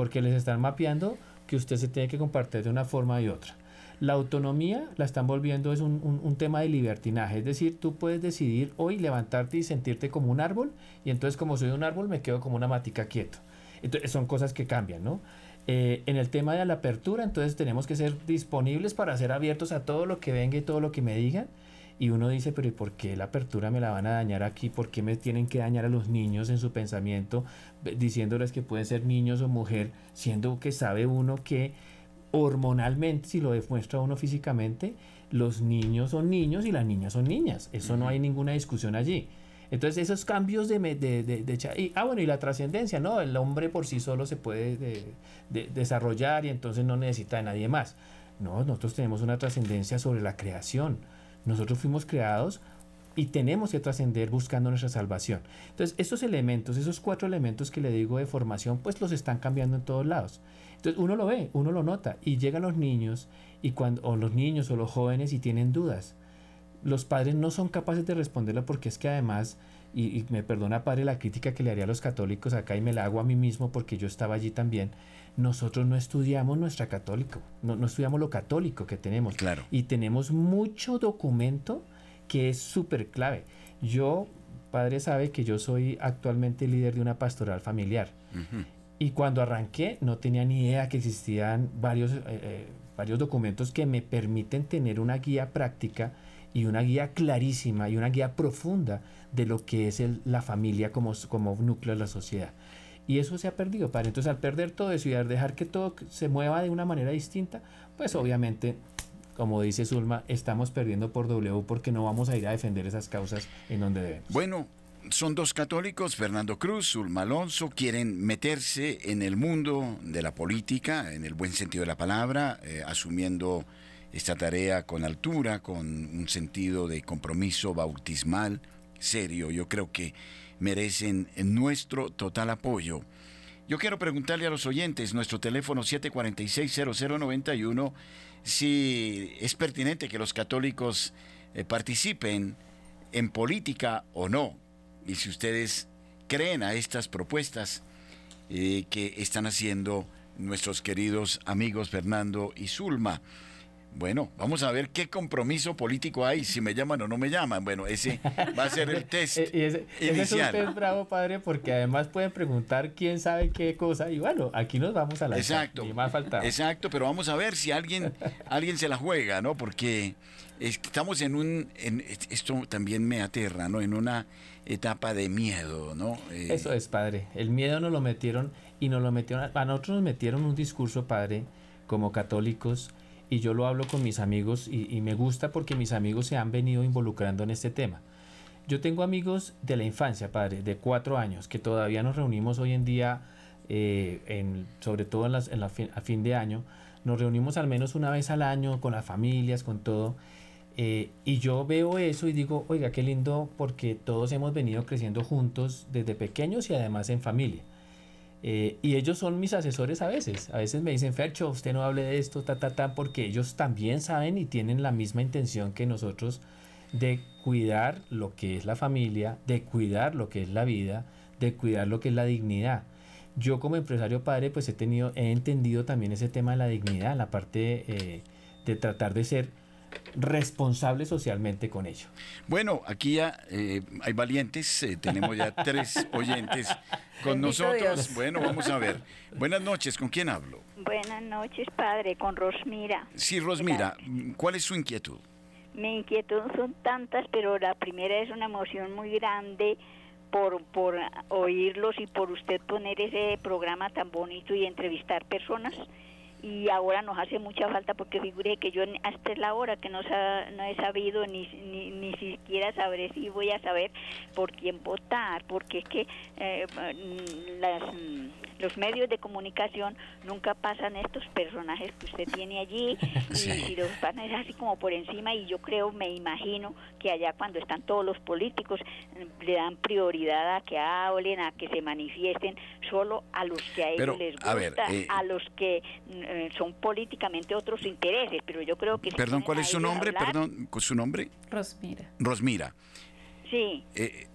porque les están mapeando que usted se tiene que compartir de una forma y otra. La autonomía la están volviendo es un, un, tema de libertinaje, es decir, tú puedes decidir hoy levantarte y sentirte como un árbol y entonces como soy un árbol me quedo como una matica quieto. Entonces son cosas que cambian, ¿no? Eh, en el tema de la apertura, entonces tenemos que ser disponibles para ser abiertos a todo lo que venga y todo lo que me digan y uno dice, pero ¿y por qué la apertura me la van a dañar aquí? ¿Por qué me tienen que dañar a los niños en su pensamiento diciéndoles que pueden ser niños o mujer, siendo que sabe uno que hormonalmente, si lo demuestra uno físicamente, los niños son niños y las niñas son niñas. Eso no hay ninguna discusión allí. Entonces esos cambios de... de, de, ah, bueno, y la trascendencia, ¿no? El hombre por sí solo se puede desarrollar y entonces no necesita de nadie más. No, nosotros tenemos una trascendencia sobre la creación nosotros fuimos creados y tenemos que trascender buscando nuestra salvación. Entonces, esos elementos, esos cuatro elementos que le digo de formación, pues los están cambiando en todos lados. Entonces, uno lo ve, uno lo nota y llegan los niños y cuando o los niños o los jóvenes y tienen dudas. Los padres no son capaces de responderlo porque es que además y, y, me perdona padre la crítica que le haría a los católicos acá y me la hago a mí mismo porque yo estaba allí también, nosotros no estudiamos nuestra católico, no, no estudiamos lo católico que tenemos. Claro. Y tenemos mucho documento que es súper clave. Yo, padre, sabe que yo soy actualmente líder de una pastoral familiar. Y cuando arranqué no tenía ni idea que existían varios, eh, eh, varios documentos que me permiten tener una guía práctica y una guía clarísima y una guía profunda de lo que es el, la familia como, como núcleo de la sociedad. Y eso se ha perdido, padre. Entonces, al perder todo eso y al dejar que todo se mueva de una manera distinta, pues obviamente, como dice Zulma, estamos perdiendo por W porque no vamos a ir a defender esas causas en donde debemos. Bueno, son dos católicos, Fernando Cruz, Zulma Alonso, quieren meterse en el mundo de la política, en el buen sentido de la palabra, eh, asumiendo esta tarea con altura, con un sentido de compromiso bautismal serio. Yo creo que merecen nuestro total apoyo. Yo quiero preguntarle a los oyentes, nuestro teléfono 746-0091, si es pertinente que los católicos eh, participen en política o no, y si ustedes creen a estas propuestas eh, que están haciendo nuestros queridos amigos Fernando y Zulma. Bueno, vamos a ver qué compromiso político hay, si me llaman o no me llaman. Bueno, ese va a ser el test ese, inicial. es un test bravo, padre, porque además pueden preguntar quién sabe qué cosa. Y bueno, aquí nos vamos a la Exacto. Y más faltaba. Exacto, pero vamos a ver si alguien, alguien se la juega, ¿no? Porque estamos en un... En, esto también me aterra, ¿no? En una etapa de miedo, ¿no? Eh, Eso es, padre. El miedo nos lo metieron y nos lo metieron... A nosotros nos metieron un discurso, padre, como católicos y yo lo hablo con mis amigos y, me gusta porque mis amigos se han venido involucrando en este tema. Yo tengo amigos de la infancia, padre, de cuatro años, que todavía nos reunimos hoy en día, eh, sobre todo en, la a fin de año, nos reunimos al menos una vez al año con las familias, con todo. Eh, y yo veo eso y digo, oiga, qué lindo porque todos hemos venido creciendo juntos desde pequeños y además en familia. Eh, y ellos son mis asesores a veces. A veces me dicen, Fercho, usted no hable de esto, ta, ta, ta, porque ellos también saben y tienen la misma intención que nosotros de cuidar lo que es la familia, de cuidar lo que es la vida, de cuidar lo que es la dignidad. Yo como empresario padre, pues he tenido, he entendido también ese tema de la dignidad, la parte eh, de tratar de ser responsable socialmente con ello. Bueno, aquí ya eh, hay valientes, eh, tenemos ya tres oyentes con nosotros. Bueno, vamos a ver. Buenas noches, ¿con quién hablo? Buenas noches, padre, con Rosmira. Sí, Rosmira, ¿cuál es su inquietud? Mi inquietud son tantas, pero la primera es una emoción muy grande por, por oírlos y por usted poner ese programa tan bonito y entrevistar personas y ahora nos hace mucha falta porque figure que yo hasta la hora que no, no he sabido ni, ni, ni, siquiera sabré si voy a saber por quién votar, porque es que eh, las, los medios de comunicación nunca pasan estos personajes que usted tiene allí y, los pasan así como por encima y yo creo, me imagino que allá cuando están todos los políticos le dan prioridad a que hablen, a que se manifiesten solo a los que a ellos les gusta, a, eh, a los que eh, son políticamente otros intereses, pero yo creo que... Perdón, ¿cuál es su nombre? Perdón, ¿su nombre? Rosmira. Rosmira. Sí. Eh,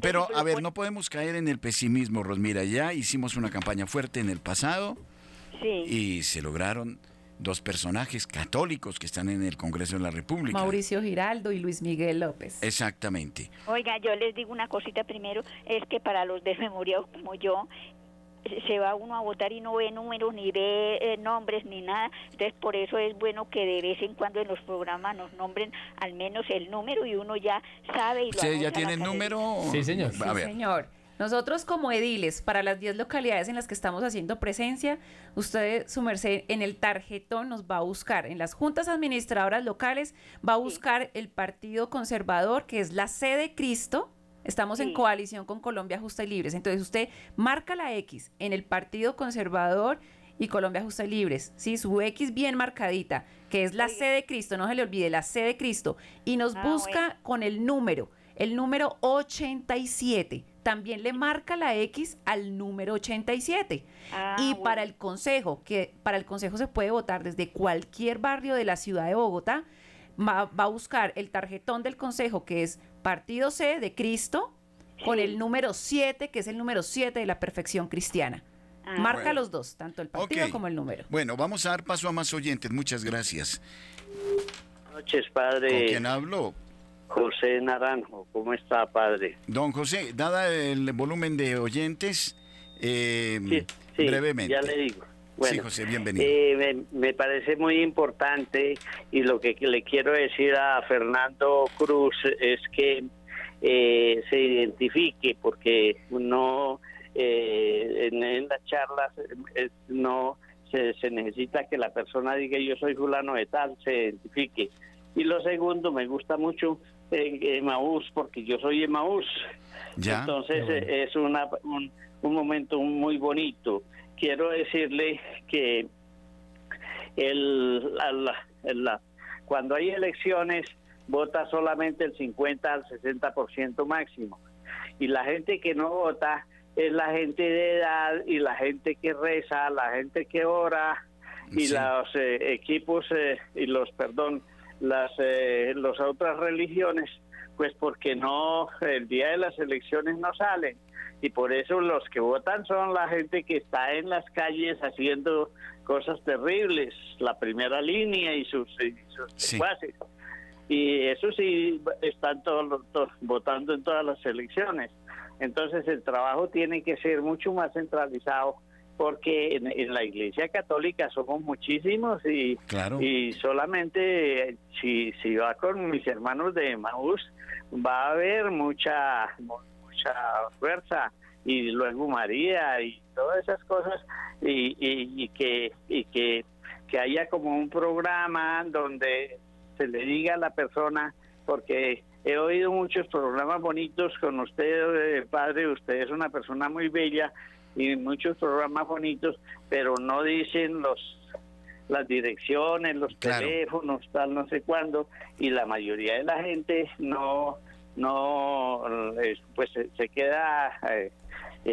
pero, a ver, no podemos caer en el pesimismo, Rosmira. Ya hicimos una campaña fuerte en el pasado sí. y se lograron dos personajes católicos que están en el Congreso de la República. Mauricio Giraldo y Luis Miguel López. Exactamente. Oiga, yo les digo una cosita primero, es que para los desmemoriados como yo, se va uno a votar y no ve números, ni ve eh, nombres, ni nada. Entonces, por eso es bueno que de vez en cuando en los programas nos nombren al menos el número y uno ya sabe. Y lo ¿Usted ya tiene el número? Sí, señor. Sí, señor. Nosotros como ediles, para las 10 localidades en las que estamos haciendo presencia, usted, su merced, en el tarjetón nos va a buscar, en las juntas administradoras locales, va a buscar el Partido Conservador, que es la sede Cristo, Estamos en coalición con Colombia Justa y Libres. Entonces usted marca la X en el Partido Conservador y Colombia Justa y Libres, ¿sí? Su X bien marcadita, que es la C de Cristo, no se le olvide, la C de Cristo, y nos ah, busca con el número, el número 87. También le marca la X al número 87. Ah, y para el consejo, que para el consejo se puede votar desde cualquier barrio de la ciudad de Bogotá, va, va a buscar el tarjetón del consejo, que es partido C de Cristo con el número 7, que es el número 7 de la perfección cristiana. Ah. Marca los dos, tanto el partido como el número. Bueno, vamos a dar paso a más oyentes. Muchas gracias. Buenas noches, padre. ¿Con quién hablo? José Naranjo. ¿Cómo está, padre? Don José, dada el volumen de oyentes, eh, brevemente. Ya le digo. Sí, José, bienvenido. Eh, me, parece muy importante y lo que le quiero decir a Fernando Cruz es que eh, se identifique, porque no eh, en, las charlas no se, se, necesita que la persona diga yo soy fulano de tal, se identifique. Y lo segundo, me gusta mucho Emaús, porque yo soy Emaús. Entonces es una, un, un momento muy bonito quiero decirle que el, cuando hay elecciones vota solamente el 50 al 60% máximo. Y la gente que no vota es la gente de edad y la gente que reza, la gente que ora y los eh, equipos eh, y los perdón las eh, las otras religiones pues porque no el día de las elecciones no salen y por eso los que votan son la gente que está en las calles haciendo cosas terribles, la primera línea y sus, y sus Y eso sí, están todos, votando en todas las elecciones. Entonces el trabajo tiene que ser mucho más centralizado porque en, la Iglesia Católica somos muchísimos y, y solamente si, si va con mis hermanos de Maús va a haber mucha fuerza y luego María y todas esas cosas y, y, que y que, que haya como un programa donde se le diga a la persona porque he oído muchos programas bonitos con usted eh, padre usted es una persona muy bella y muchos programas bonitos pero no dicen los las direcciones los teléfonos tal no sé cuándo y la mayoría de la gente no no pues se, queda eh,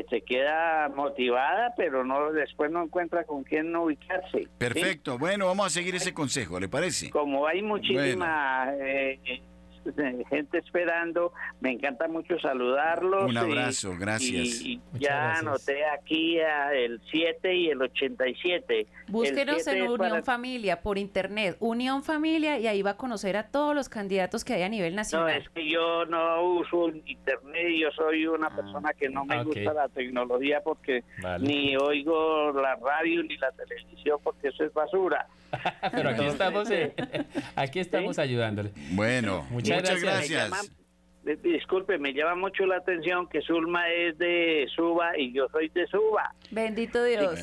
se queda motivada pero no después no encuentra con quién no ubicarse perfecto. Bueno vamos a seguir ese consejo le parece como hay muchísima eh, eh, gente esperando. Me encanta mucho saludarlos. Un abrazo, gracias. Y, ya anoté aquí el 7 y el 87. Búsquenos en Unión Familia por internet, Unión Familia, y ahí va a conocer a todos los candidatos que hay a nivel nacional. No, es que yo no uso internet, yo soy una ah, persona que no me gusta la tecnología porque ni oigo la radio ni la televisión porque eso es basura. Pero aquí estamos, eh, aquí estamos ayudándole. Bueno, muchas, gracias. disculpe, me llama mucho la atención que Zulma es de Suba y yo soy de Suba. Bendito Dios.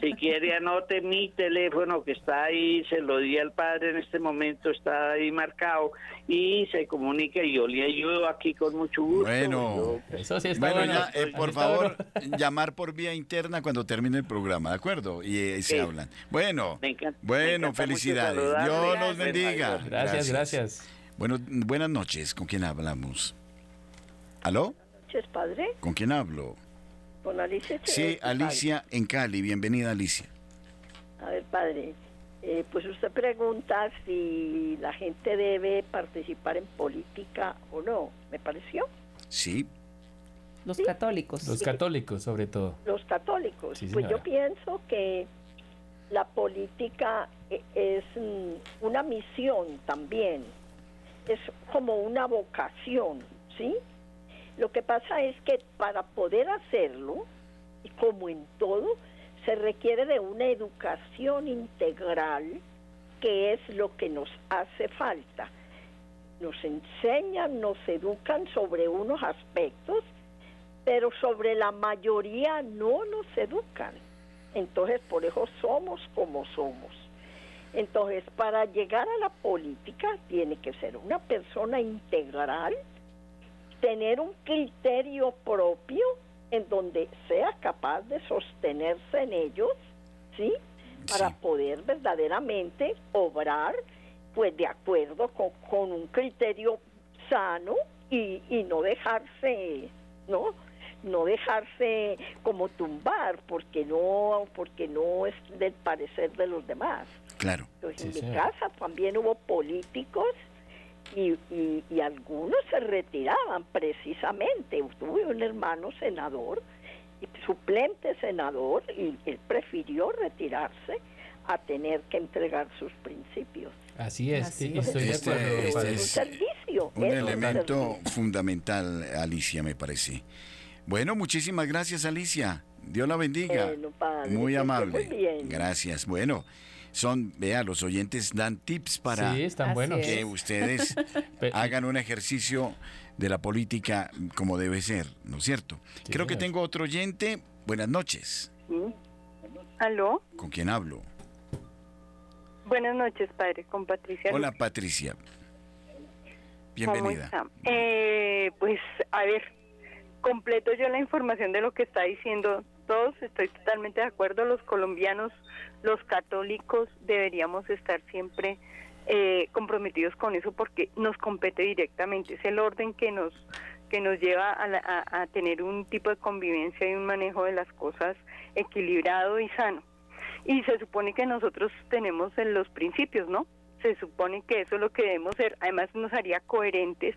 Si quiere anote mi teléfono que está ahí, se lo di al padre en este momento, está ahí marcado y se comunica y yo le ayudo aquí con mucho gusto. Bueno, eso sí está bueno. Eh, por favor, llamar por vía interna cuando termine el programa, ¿de acuerdo? Y eh, se hablan. Bueno, bueno, felicidades. Dios los bendiga. Gracias, gracias, Bueno, buenas noches. ¿Con quién hablamos? ¿Aló? Buenas noches, padre. ¿Con quién hablo? con Alicia Sí, Alicia en Cali. Bienvenida, Alicia. A ver, padre, eh, pues usted pregunta si la gente debe participar en política o no. ¿Me pareció? Sí. Los católicos. Los católicos, sobre todo. Los católicos. pues yo pienso que la política eh, es mm, una misión también. Es como una vocación, ¿sí? Lo que pasa es que para poder hacerlo, y como en todo, se requiere de una educación integral, que es lo que nos hace falta. Nos enseñan, nos educan sobre unos aspectos, pero sobre la mayoría no nos educan. Entonces, por eso somos como somos. Entonces, para llegar a la política tiene que ser una persona integral, tener un criterio propio en donde sea capaz de sostenerse en ellos, ¿sí? Para poder verdaderamente obrar pues de acuerdo con, un criterio sano y, y no dejarse, ¿no? no dejarse como tumbar porque no porque no es del parecer de los demás. Claro. Entonces, en mi casa también hubo políticos y, y, algunos se retiraban precisamente. Tuve un hermano senador, suplente senador, y él prefirió retirarse a tener que entregar sus principios. Así es, estoy de este, acuerdo. Este es un servicio. Un elemento fundamental, Alicia, me parece. Bueno, muchísimas gracias, Alicia. Dios la bendiga. muy amable. Gracias. Bueno, son, vea, los oyentes dan tips para que ustedes hagan un ejercicio de la política como debe ser, ¿no es cierto? Creo que tengo otro oyente. Buenas noches. ¿Aló? ¿Con quién hablo? Buenas noches, padre, con Patricia. Hola, Patricia. Bienvenida. Eh, pues, a ver, completo yo la información de lo que está diciendo todos, estoy totalmente de acuerdo, los colombianos, los católicos deberíamos estar siempre eh, comprometidos con eso porque nos compete directamente, es el orden que nos que nos lleva a, a, tener un tipo de convivencia y un manejo de las cosas equilibrado y sano. Y se supone que nosotros tenemos en los principios, ¿no? Se supone que eso es lo que debemos ser. Además nos haría coherentes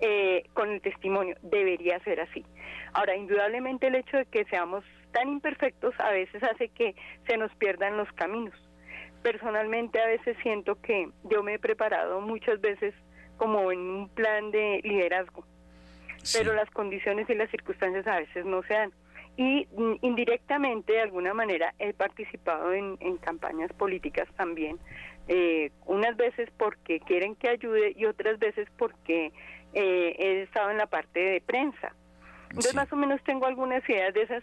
eh, con el testimonio. Debería ser así. Ahora, indudablemente el hecho de que seamos tan imperfectos a veces hace que se nos pierdan los caminos. Personalmente a veces siento que yo me he preparado muchas veces como en un plan de liderazgo, pero las condiciones y las circunstancias a veces no se dan. Y mm, indirectamente, de alguna manera, he participado en, campañas políticas también, eh, unas veces porque quieren que ayude y otras veces porque eh, he estado en la parte de prensa. Entonces, más o menos tengo algunas ideas de esas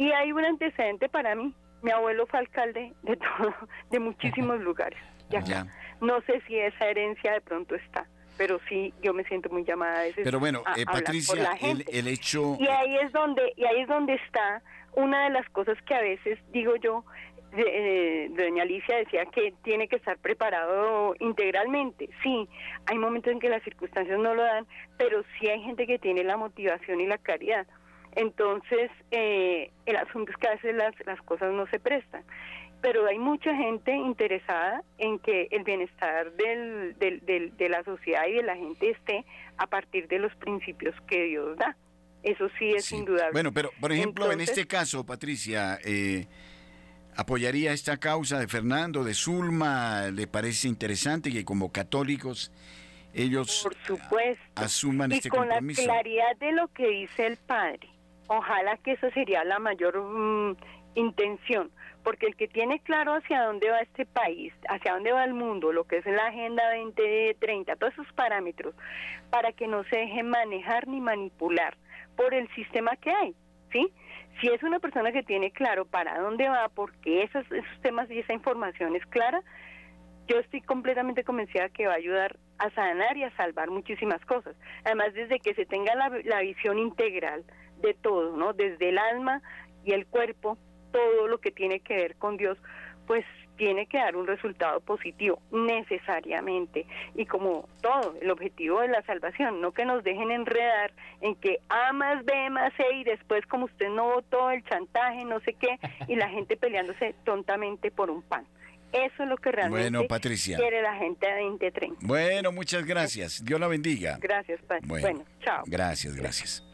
y hay un antecedente para mí. Mi abuelo fue alcalde de todo, de muchísimos lugares. Ya. No sé si esa herencia de pronto está, pero sí yo me siento muy llamada a veces. Pero bueno, eh, Patricia, el, hecho y ahí es donde y ahí es donde está una de las cosas que a veces digo yo. Eh, doña Alicia decía que tiene que estar preparado integralmente. Sí, hay momentos en que las circunstancias no lo dan, pero sí hay gente que tiene la motivación y la caridad. Entonces, eh, el asunto es que a veces las, las cosas no se prestan. pero hay mucha gente interesada en que el bienestar del, del, de la sociedad y de la gente esté a partir de los principios que Dios da. Eso sí es indudable. Bueno, pero por ejemplo, en este caso, Patricia, eh, ¿apoyaría esta causa de Fernando, de Zulma? ¿Le parece interesante que como católicos ellos por supuesto. asuman este compromiso? Y con la claridad de lo que dice el padre. Ojalá que esa sería la mayor mm, intención, porque el que tiene claro hacia dónde va este país, hacia dónde va el mundo, lo que es la Agenda 2030, todos esos parámetros, para que no se deje manejar ni manipular por el sistema que hay, ¿sí? Si es una persona que tiene claro para dónde va, porque esos, esos temas y esa información es clara, yo estoy completamente convencida que va a ayudar a sanar y a salvar muchísimas cosas. Además, desde que se tenga la, la visión integral de todo, ¿no? Desde el alma y el cuerpo, todo lo que tiene que ver con Dios, pues tiene que dar un resultado positivo, necesariamente. Y como todo, el objetivo de la salvación, no que nos dejen enredar en que A más B más C y después como usted no votó, el chantaje, no sé qué, y la gente peleándose tontamente por un pan. Eso es lo que realmente bueno, Patricia. quiere la gente de 2030. Bueno, muchas gracias. Dios la bendiga. Gracias, Padre. Bueno, chao. Gracias, gracias.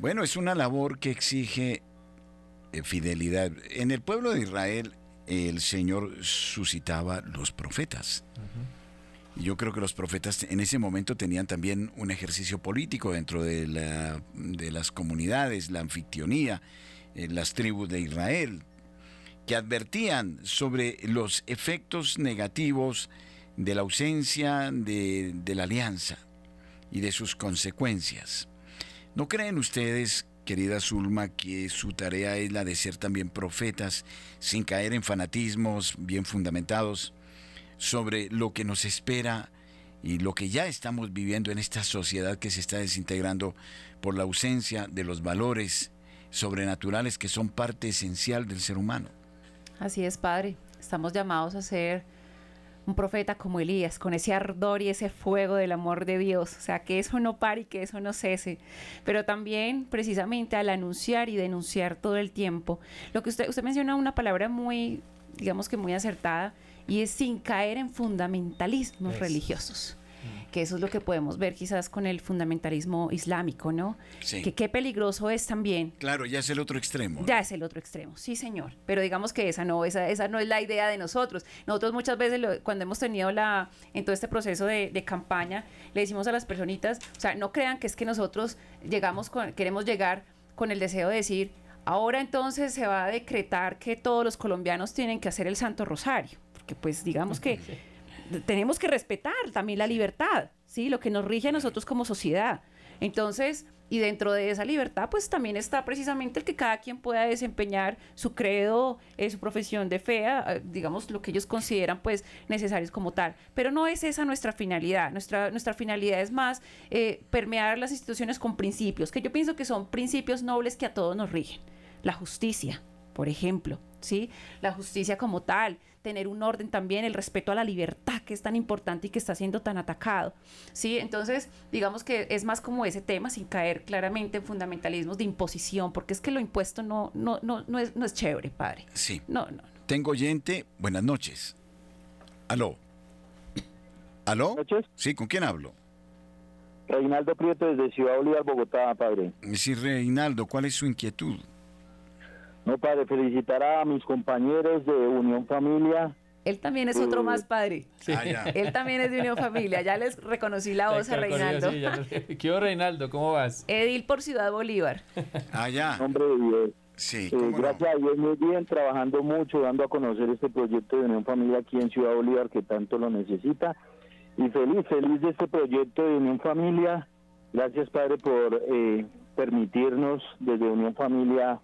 Bueno, es una labor que exige eh, fidelidad. En el pueblo de Israel el Señor suscitaba los profetas. Yo creo que los profetas en ese momento tenían también un ejercicio político dentro de, la, de las comunidades, la anfictionía, en las tribus de Israel, que advertían sobre los efectos negativos de la ausencia de, de la alianza y de sus consecuencias. ¿No creen ustedes querida Zulma, que su tarea es la de ser también profetas, sin caer en fanatismos bien fundamentados, sobre lo que nos espera y lo que ya estamos viviendo en esta sociedad que se está desintegrando por la ausencia de los valores sobrenaturales que son parte esencial del ser humano. Así es, Padre. Estamos llamados a ser un profeta como Elías, con ese ardor y ese fuego del amor de Dios. O sea, que eso no pare y que eso no cese. Pero también, precisamente, al anunciar y denunciar todo el tiempo. Lo que usted, usted menciona una palabra muy, digamos que muy acertada, y es sin caer en fundamentalismos religiosos que eso es lo que podemos ver quizás con el fundamentalismo islámico, ¿no? Sí. Que qué peligroso es también. Claro, ya es el otro extremo. Ya es el otro extremo, sí, señor. Pero digamos que esa no, esa, esa no es la idea de nosotros. Nosotros muchas veces cuando hemos tenido la, en todo este proceso de, campaña, le decimos a las personitas, o sea, no crean que es que nosotros llegamos con, queremos llegar con el deseo de decir, ahora entonces se va a decretar que todos los colombianos tienen que hacer el Santo Rosario, porque pues digamos que tenemos que respetar también la libertad, ¿sí? Lo que nos rige a nosotros como sociedad. Entonces, y dentro de esa libertad, pues también está precisamente el que cada quien pueda desempeñar su credo, eh, su profesión de fe, eh, digamos, lo que ellos consideran pues necesarios como tal. Pero no es esa nuestra finalidad. Nuestra, nuestra finalidad es más eh, permear las instituciones con principios, que yo pienso que son principios nobles que a todos nos rigen. La justicia, por ejemplo, ¿sí? La justicia como tal, tener un orden también, el respeto a la libertad que es tan importante y que está siendo tan atacado, ¿sí? Entonces, digamos que es más como ese tema, sin caer claramente en fundamentalismos de imposición, porque es que lo impuesto no, no, no, no, es, no es chévere, padre. Sí. No, no. Tengo oyente, buenas noches. Aló. ¿Aló? Noches. Sí, ¿con quién hablo? Reinaldo Prieto desde Ciudad Bolívar, Bogotá, padre. Sí, Reinaldo, ¿cuál es su inquietud? No, padre, felicitar a mis compañeros de Unión Familia. Él también es otro más padre. Sí. Ah, Él también es de Unión Familia. Ya les reconocí la voz a Reinaldo. Sí, ¿Qué Reinaldo? ¿Cómo vas? Edil por Ciudad Bolívar. Ah, ya. Nombre de Dios. Sí, eh, gracias a Dios, muy bien, trabajando mucho, dando a conocer este proyecto de Unión Familia aquí en Ciudad Bolívar que tanto lo necesita. Y feliz, feliz de este proyecto de Unión Familia. Gracias, Padre, por eh, permitirnos desde Unión Familia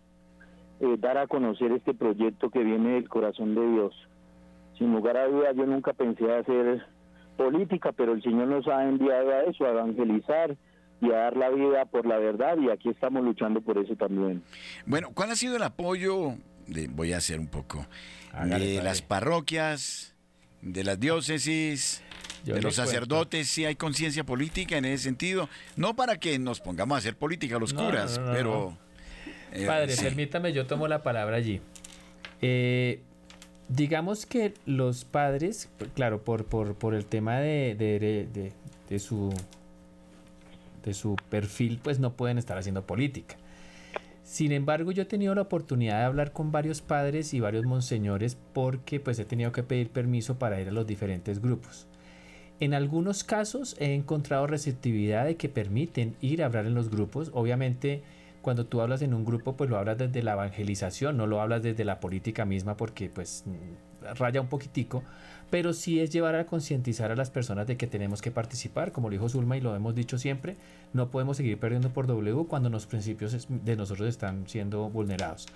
eh, dar a conocer este proyecto que viene del corazón de Dios. Sin lugar a dudas, yo nunca pensé hacer política, pero el Señor nos ha enviado a eso, a evangelizar y a dar la vida por la verdad y aquí estamos luchando por eso también. Bueno, ¿cuál ha sido el apoyo? De, voy a hacer un poco de las parroquias, de las diócesis, de los sacerdotes, si hay conciencia política en ese sentido, no para que nos pongamos a hacer política los curas, pero eh, Padre, permítame, yo tomo la palabra allí. Eh, digamos que los padres, claro, por, por, por el tema de, de, de, su, de su perfil, pues no pueden estar haciendo política. Sin embargo, yo he tenido la oportunidad de hablar con varios padres y varios monseñores porque pues he tenido que pedir permiso para ir a los diferentes grupos. En algunos casos he encontrado receptividad de que permiten ir a hablar en los grupos. Obviamente, cuando tú hablas en un grupo, pues lo hablas desde la evangelización, no lo hablas desde la política misma porque pues raya un poquitico, pero sí es llevar a concientizar a las personas de que tenemos que participar, como lo dijo Zulma y lo hemos dicho siempre, no podemos seguir perdiendo por W cuando los principios de nosotros están siendo vulnerados.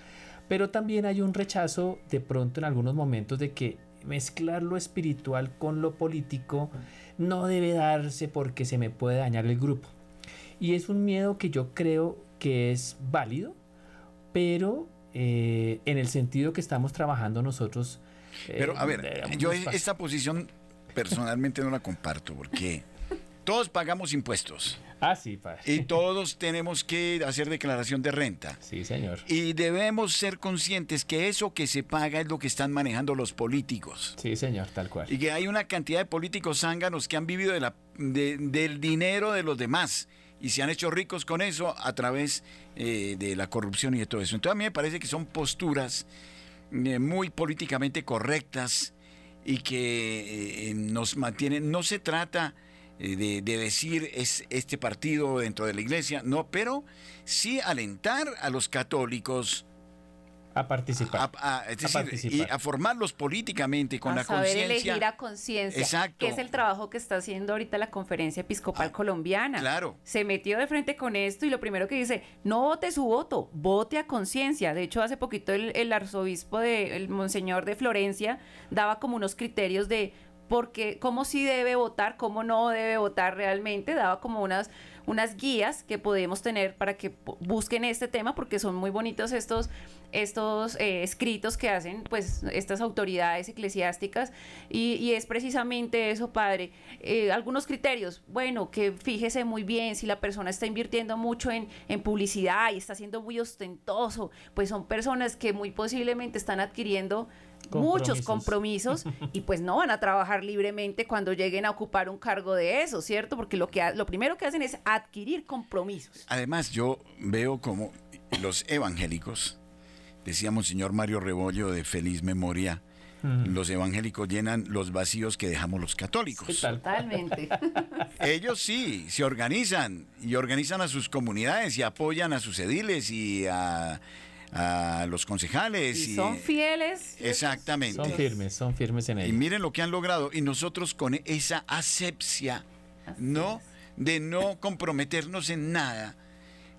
Pero también hay un rechazo de pronto en algunos momentos de que mezclar lo espiritual con lo político no debe darse porque se me puede dañar el grupo. Y es un miedo que yo creo que es válido, pero eh, en el sentido que estamos trabajando nosotros pero a ver, eh, yo esta posición personalmente no la comparto porque todos pagamos impuestos. Ah, sí, padre. Y todos tenemos que hacer declaración de renta. Sí, señor. Y debemos ser conscientes que eso que se paga es lo que están manejando los políticos. Sí, señor, tal cual. Y que hay una cantidad de políticos zánganos que han vivido de la, del dinero de los demás y se han hecho ricos con eso a través eh, de la corrupción y de todo eso. Entonces a mí me parece que son posturas eh, muy políticamente correctas y que eh, nos mantienen. No se trata de, decir es este partido dentro de la iglesia, no, pero sí alentar a los católicos a participar. A, Y a formarlos políticamente con la conciencia. elegir a conciencia. Exacto. Que es el trabajo que está haciendo ahorita la Conferencia Episcopal ah, Colombiana. Claro. Se metió de frente con esto y lo primero que dice, no vote su voto, vote a conciencia. De hecho, hace poquito el, arzobispo de, el monseñor de Florencia daba como unos criterios de porque cómo sí debe votar, cómo no debe votar realmente, daba como unas unas guías que podemos tener para que busquen este tema porque son muy bonitos estos, estos eh, escritos que hacen pues estas autoridades eclesiásticas y, es precisamente eso, padre. Eh, algunos criterios, bueno, que fíjese muy bien si la persona está invirtiendo mucho en, en publicidad y está siendo muy ostentoso, pues son personas que muy posiblemente están adquiriendo muchos compromisos y pues no van a trabajar libremente cuando lleguen a ocupar un cargo de eso, ¿cierto? Porque lo, que, lo primero que hacen es adquirir compromisos. Además, yo veo como los evangélicos, decíamos señor Mario Rebollo de feliz memoria, los evangélicos llenan los vacíos que dejamos los católicos. Totalmente. Ellos sí, se organizan y organizan a sus comunidades y apoyan a sus ediles y a a los concejales. Y, son fieles. Exactamente. Son firmes, son firmes en ello. Y miren lo que han logrado. Y nosotros con esa asepsia, ¿no? De no comprometernos en nada.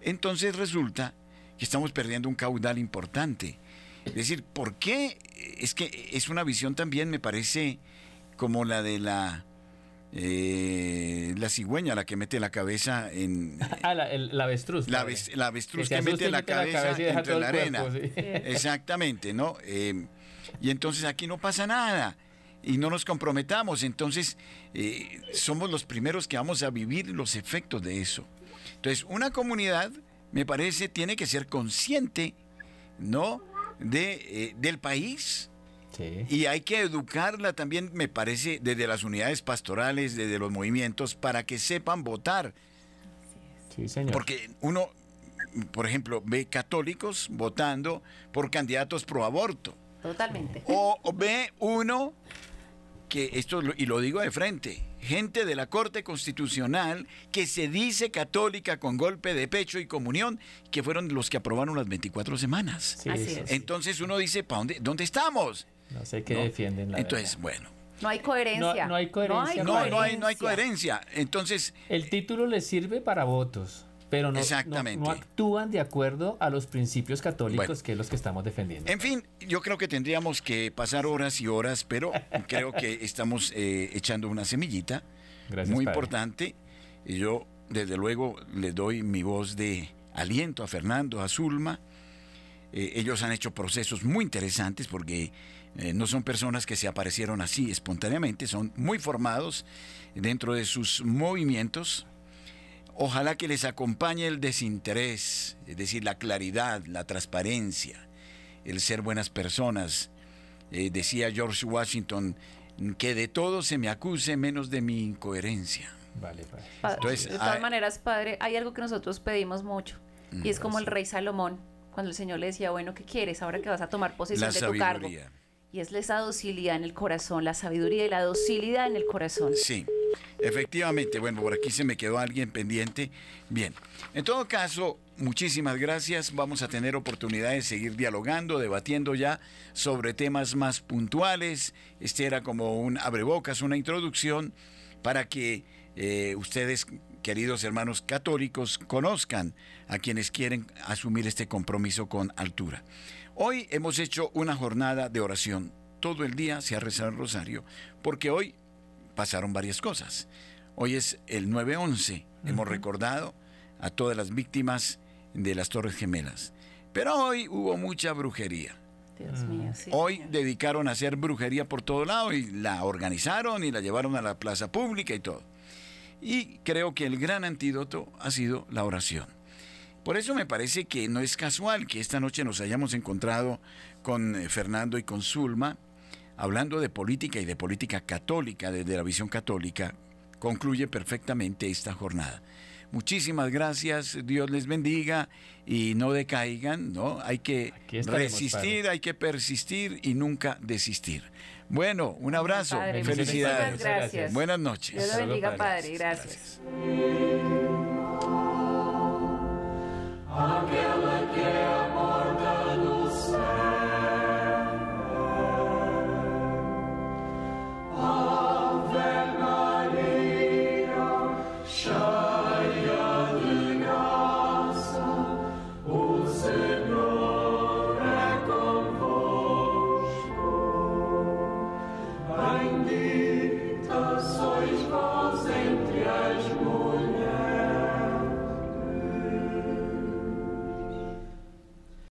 Entonces resulta que estamos perdiendo un caudal importante. Es decir, ¿por qué? Es que es una visión también, me parece, como la de la eh, la cigüeña, la que mete la cabeza en... Ah, la, el, avestruz. La, avestruz que, mete la cabeza, entre la arena. Exactamente, ¿no? Eh, y entonces aquí no pasa nada y no nos comprometamos, entonces eh, somos los primeros que vamos a vivir los efectos de eso. Entonces, una comunidad, me parece, tiene que ser consciente, ¿no? De, eh, del país, y hay que educarla también, me parece, desde las unidades pastorales, desde los movimientos, para que sepan votar. Sí, señor. Porque uno, por ejemplo, ve católicos votando por candidatos pro aborto. Totalmente. O, ve uno que esto, y lo digo de frente, gente de la Corte Constitucional que se dice católica con golpe de pecho y comunión, que fueron los que aprobaron las 24 semanas. Entonces uno dice, ¿para dónde, dónde estamos? No sé qué defienden. La Entonces, bueno. No hay coherencia. No, hay coherencia. No, no, hay, no hay coherencia. Entonces. El título les sirve para votos, pero no, no, actúan de acuerdo a los principios católicos que es los que estamos defendiendo. En fin, yo creo que tendríamos que pasar horas y horas, pero creo que estamos eh, echando una semillita muy importante. Y yo, desde luego, le doy mi voz de aliento a Fernando, a Zulma. Eh, ellos han hecho procesos muy interesantes porque eh, no son personas que se aparecieron así espontáneamente, son muy formados dentro de sus movimientos. Ojalá que les acompañe el desinterés, es decir, la claridad, la transparencia, el ser buenas personas, eh, decía George Washington, que de todo se me acuse menos de mi incoherencia. Vale, Entonces, de todas maneras, padre, hay algo que nosotros pedimos mucho y es como el rey Salomón, cuando el Señor le decía, bueno, ¿qué quieres ahora que vas a tomar posesión de tu cargo? Y es esa docilidad en el corazón, la sabiduría y la docilidad en el corazón. Sí, efectivamente. Bueno, por aquí se me quedó alguien pendiente. Bien, en todo caso, muchísimas gracias. Vamos a tener oportunidad de seguir dialogando, debatiendo ya sobre temas más puntuales. Este era como un abrebocas, una introducción para que eh, ustedes, queridos hermanos católicos, conozcan a quienes quieren asumir este compromiso con altura. Hoy hemos hecho una jornada de oración. Todo el día se ha rezado el rosario, porque hoy pasaron varias cosas. Hoy es el 9-11. Hemos recordado a todas las víctimas de las Torres Gemelas. Pero hoy hubo mucha brujería. Dios mío, Hoy dedicaron a hacer brujería por todo lado y la organizaron y la llevaron a la plaza pública y todo. Y creo que el gran antídoto ha sido la oración. Por eso me parece que no es casual que esta noche nos hayamos encontrado con eh, Fernando y con Zulma, hablando de política y de política católica, desde la visión católica, concluye perfectamente esta jornada. Muchísimas gracias, Dios les bendiga y no decaigan, ¿no? Hay que resistir, hay que persistir y nunca desistir. Bueno, un abrazo, felicidades. Gracias. Buenas noches. Dios bendiga, Padre, gracias. angela, dear.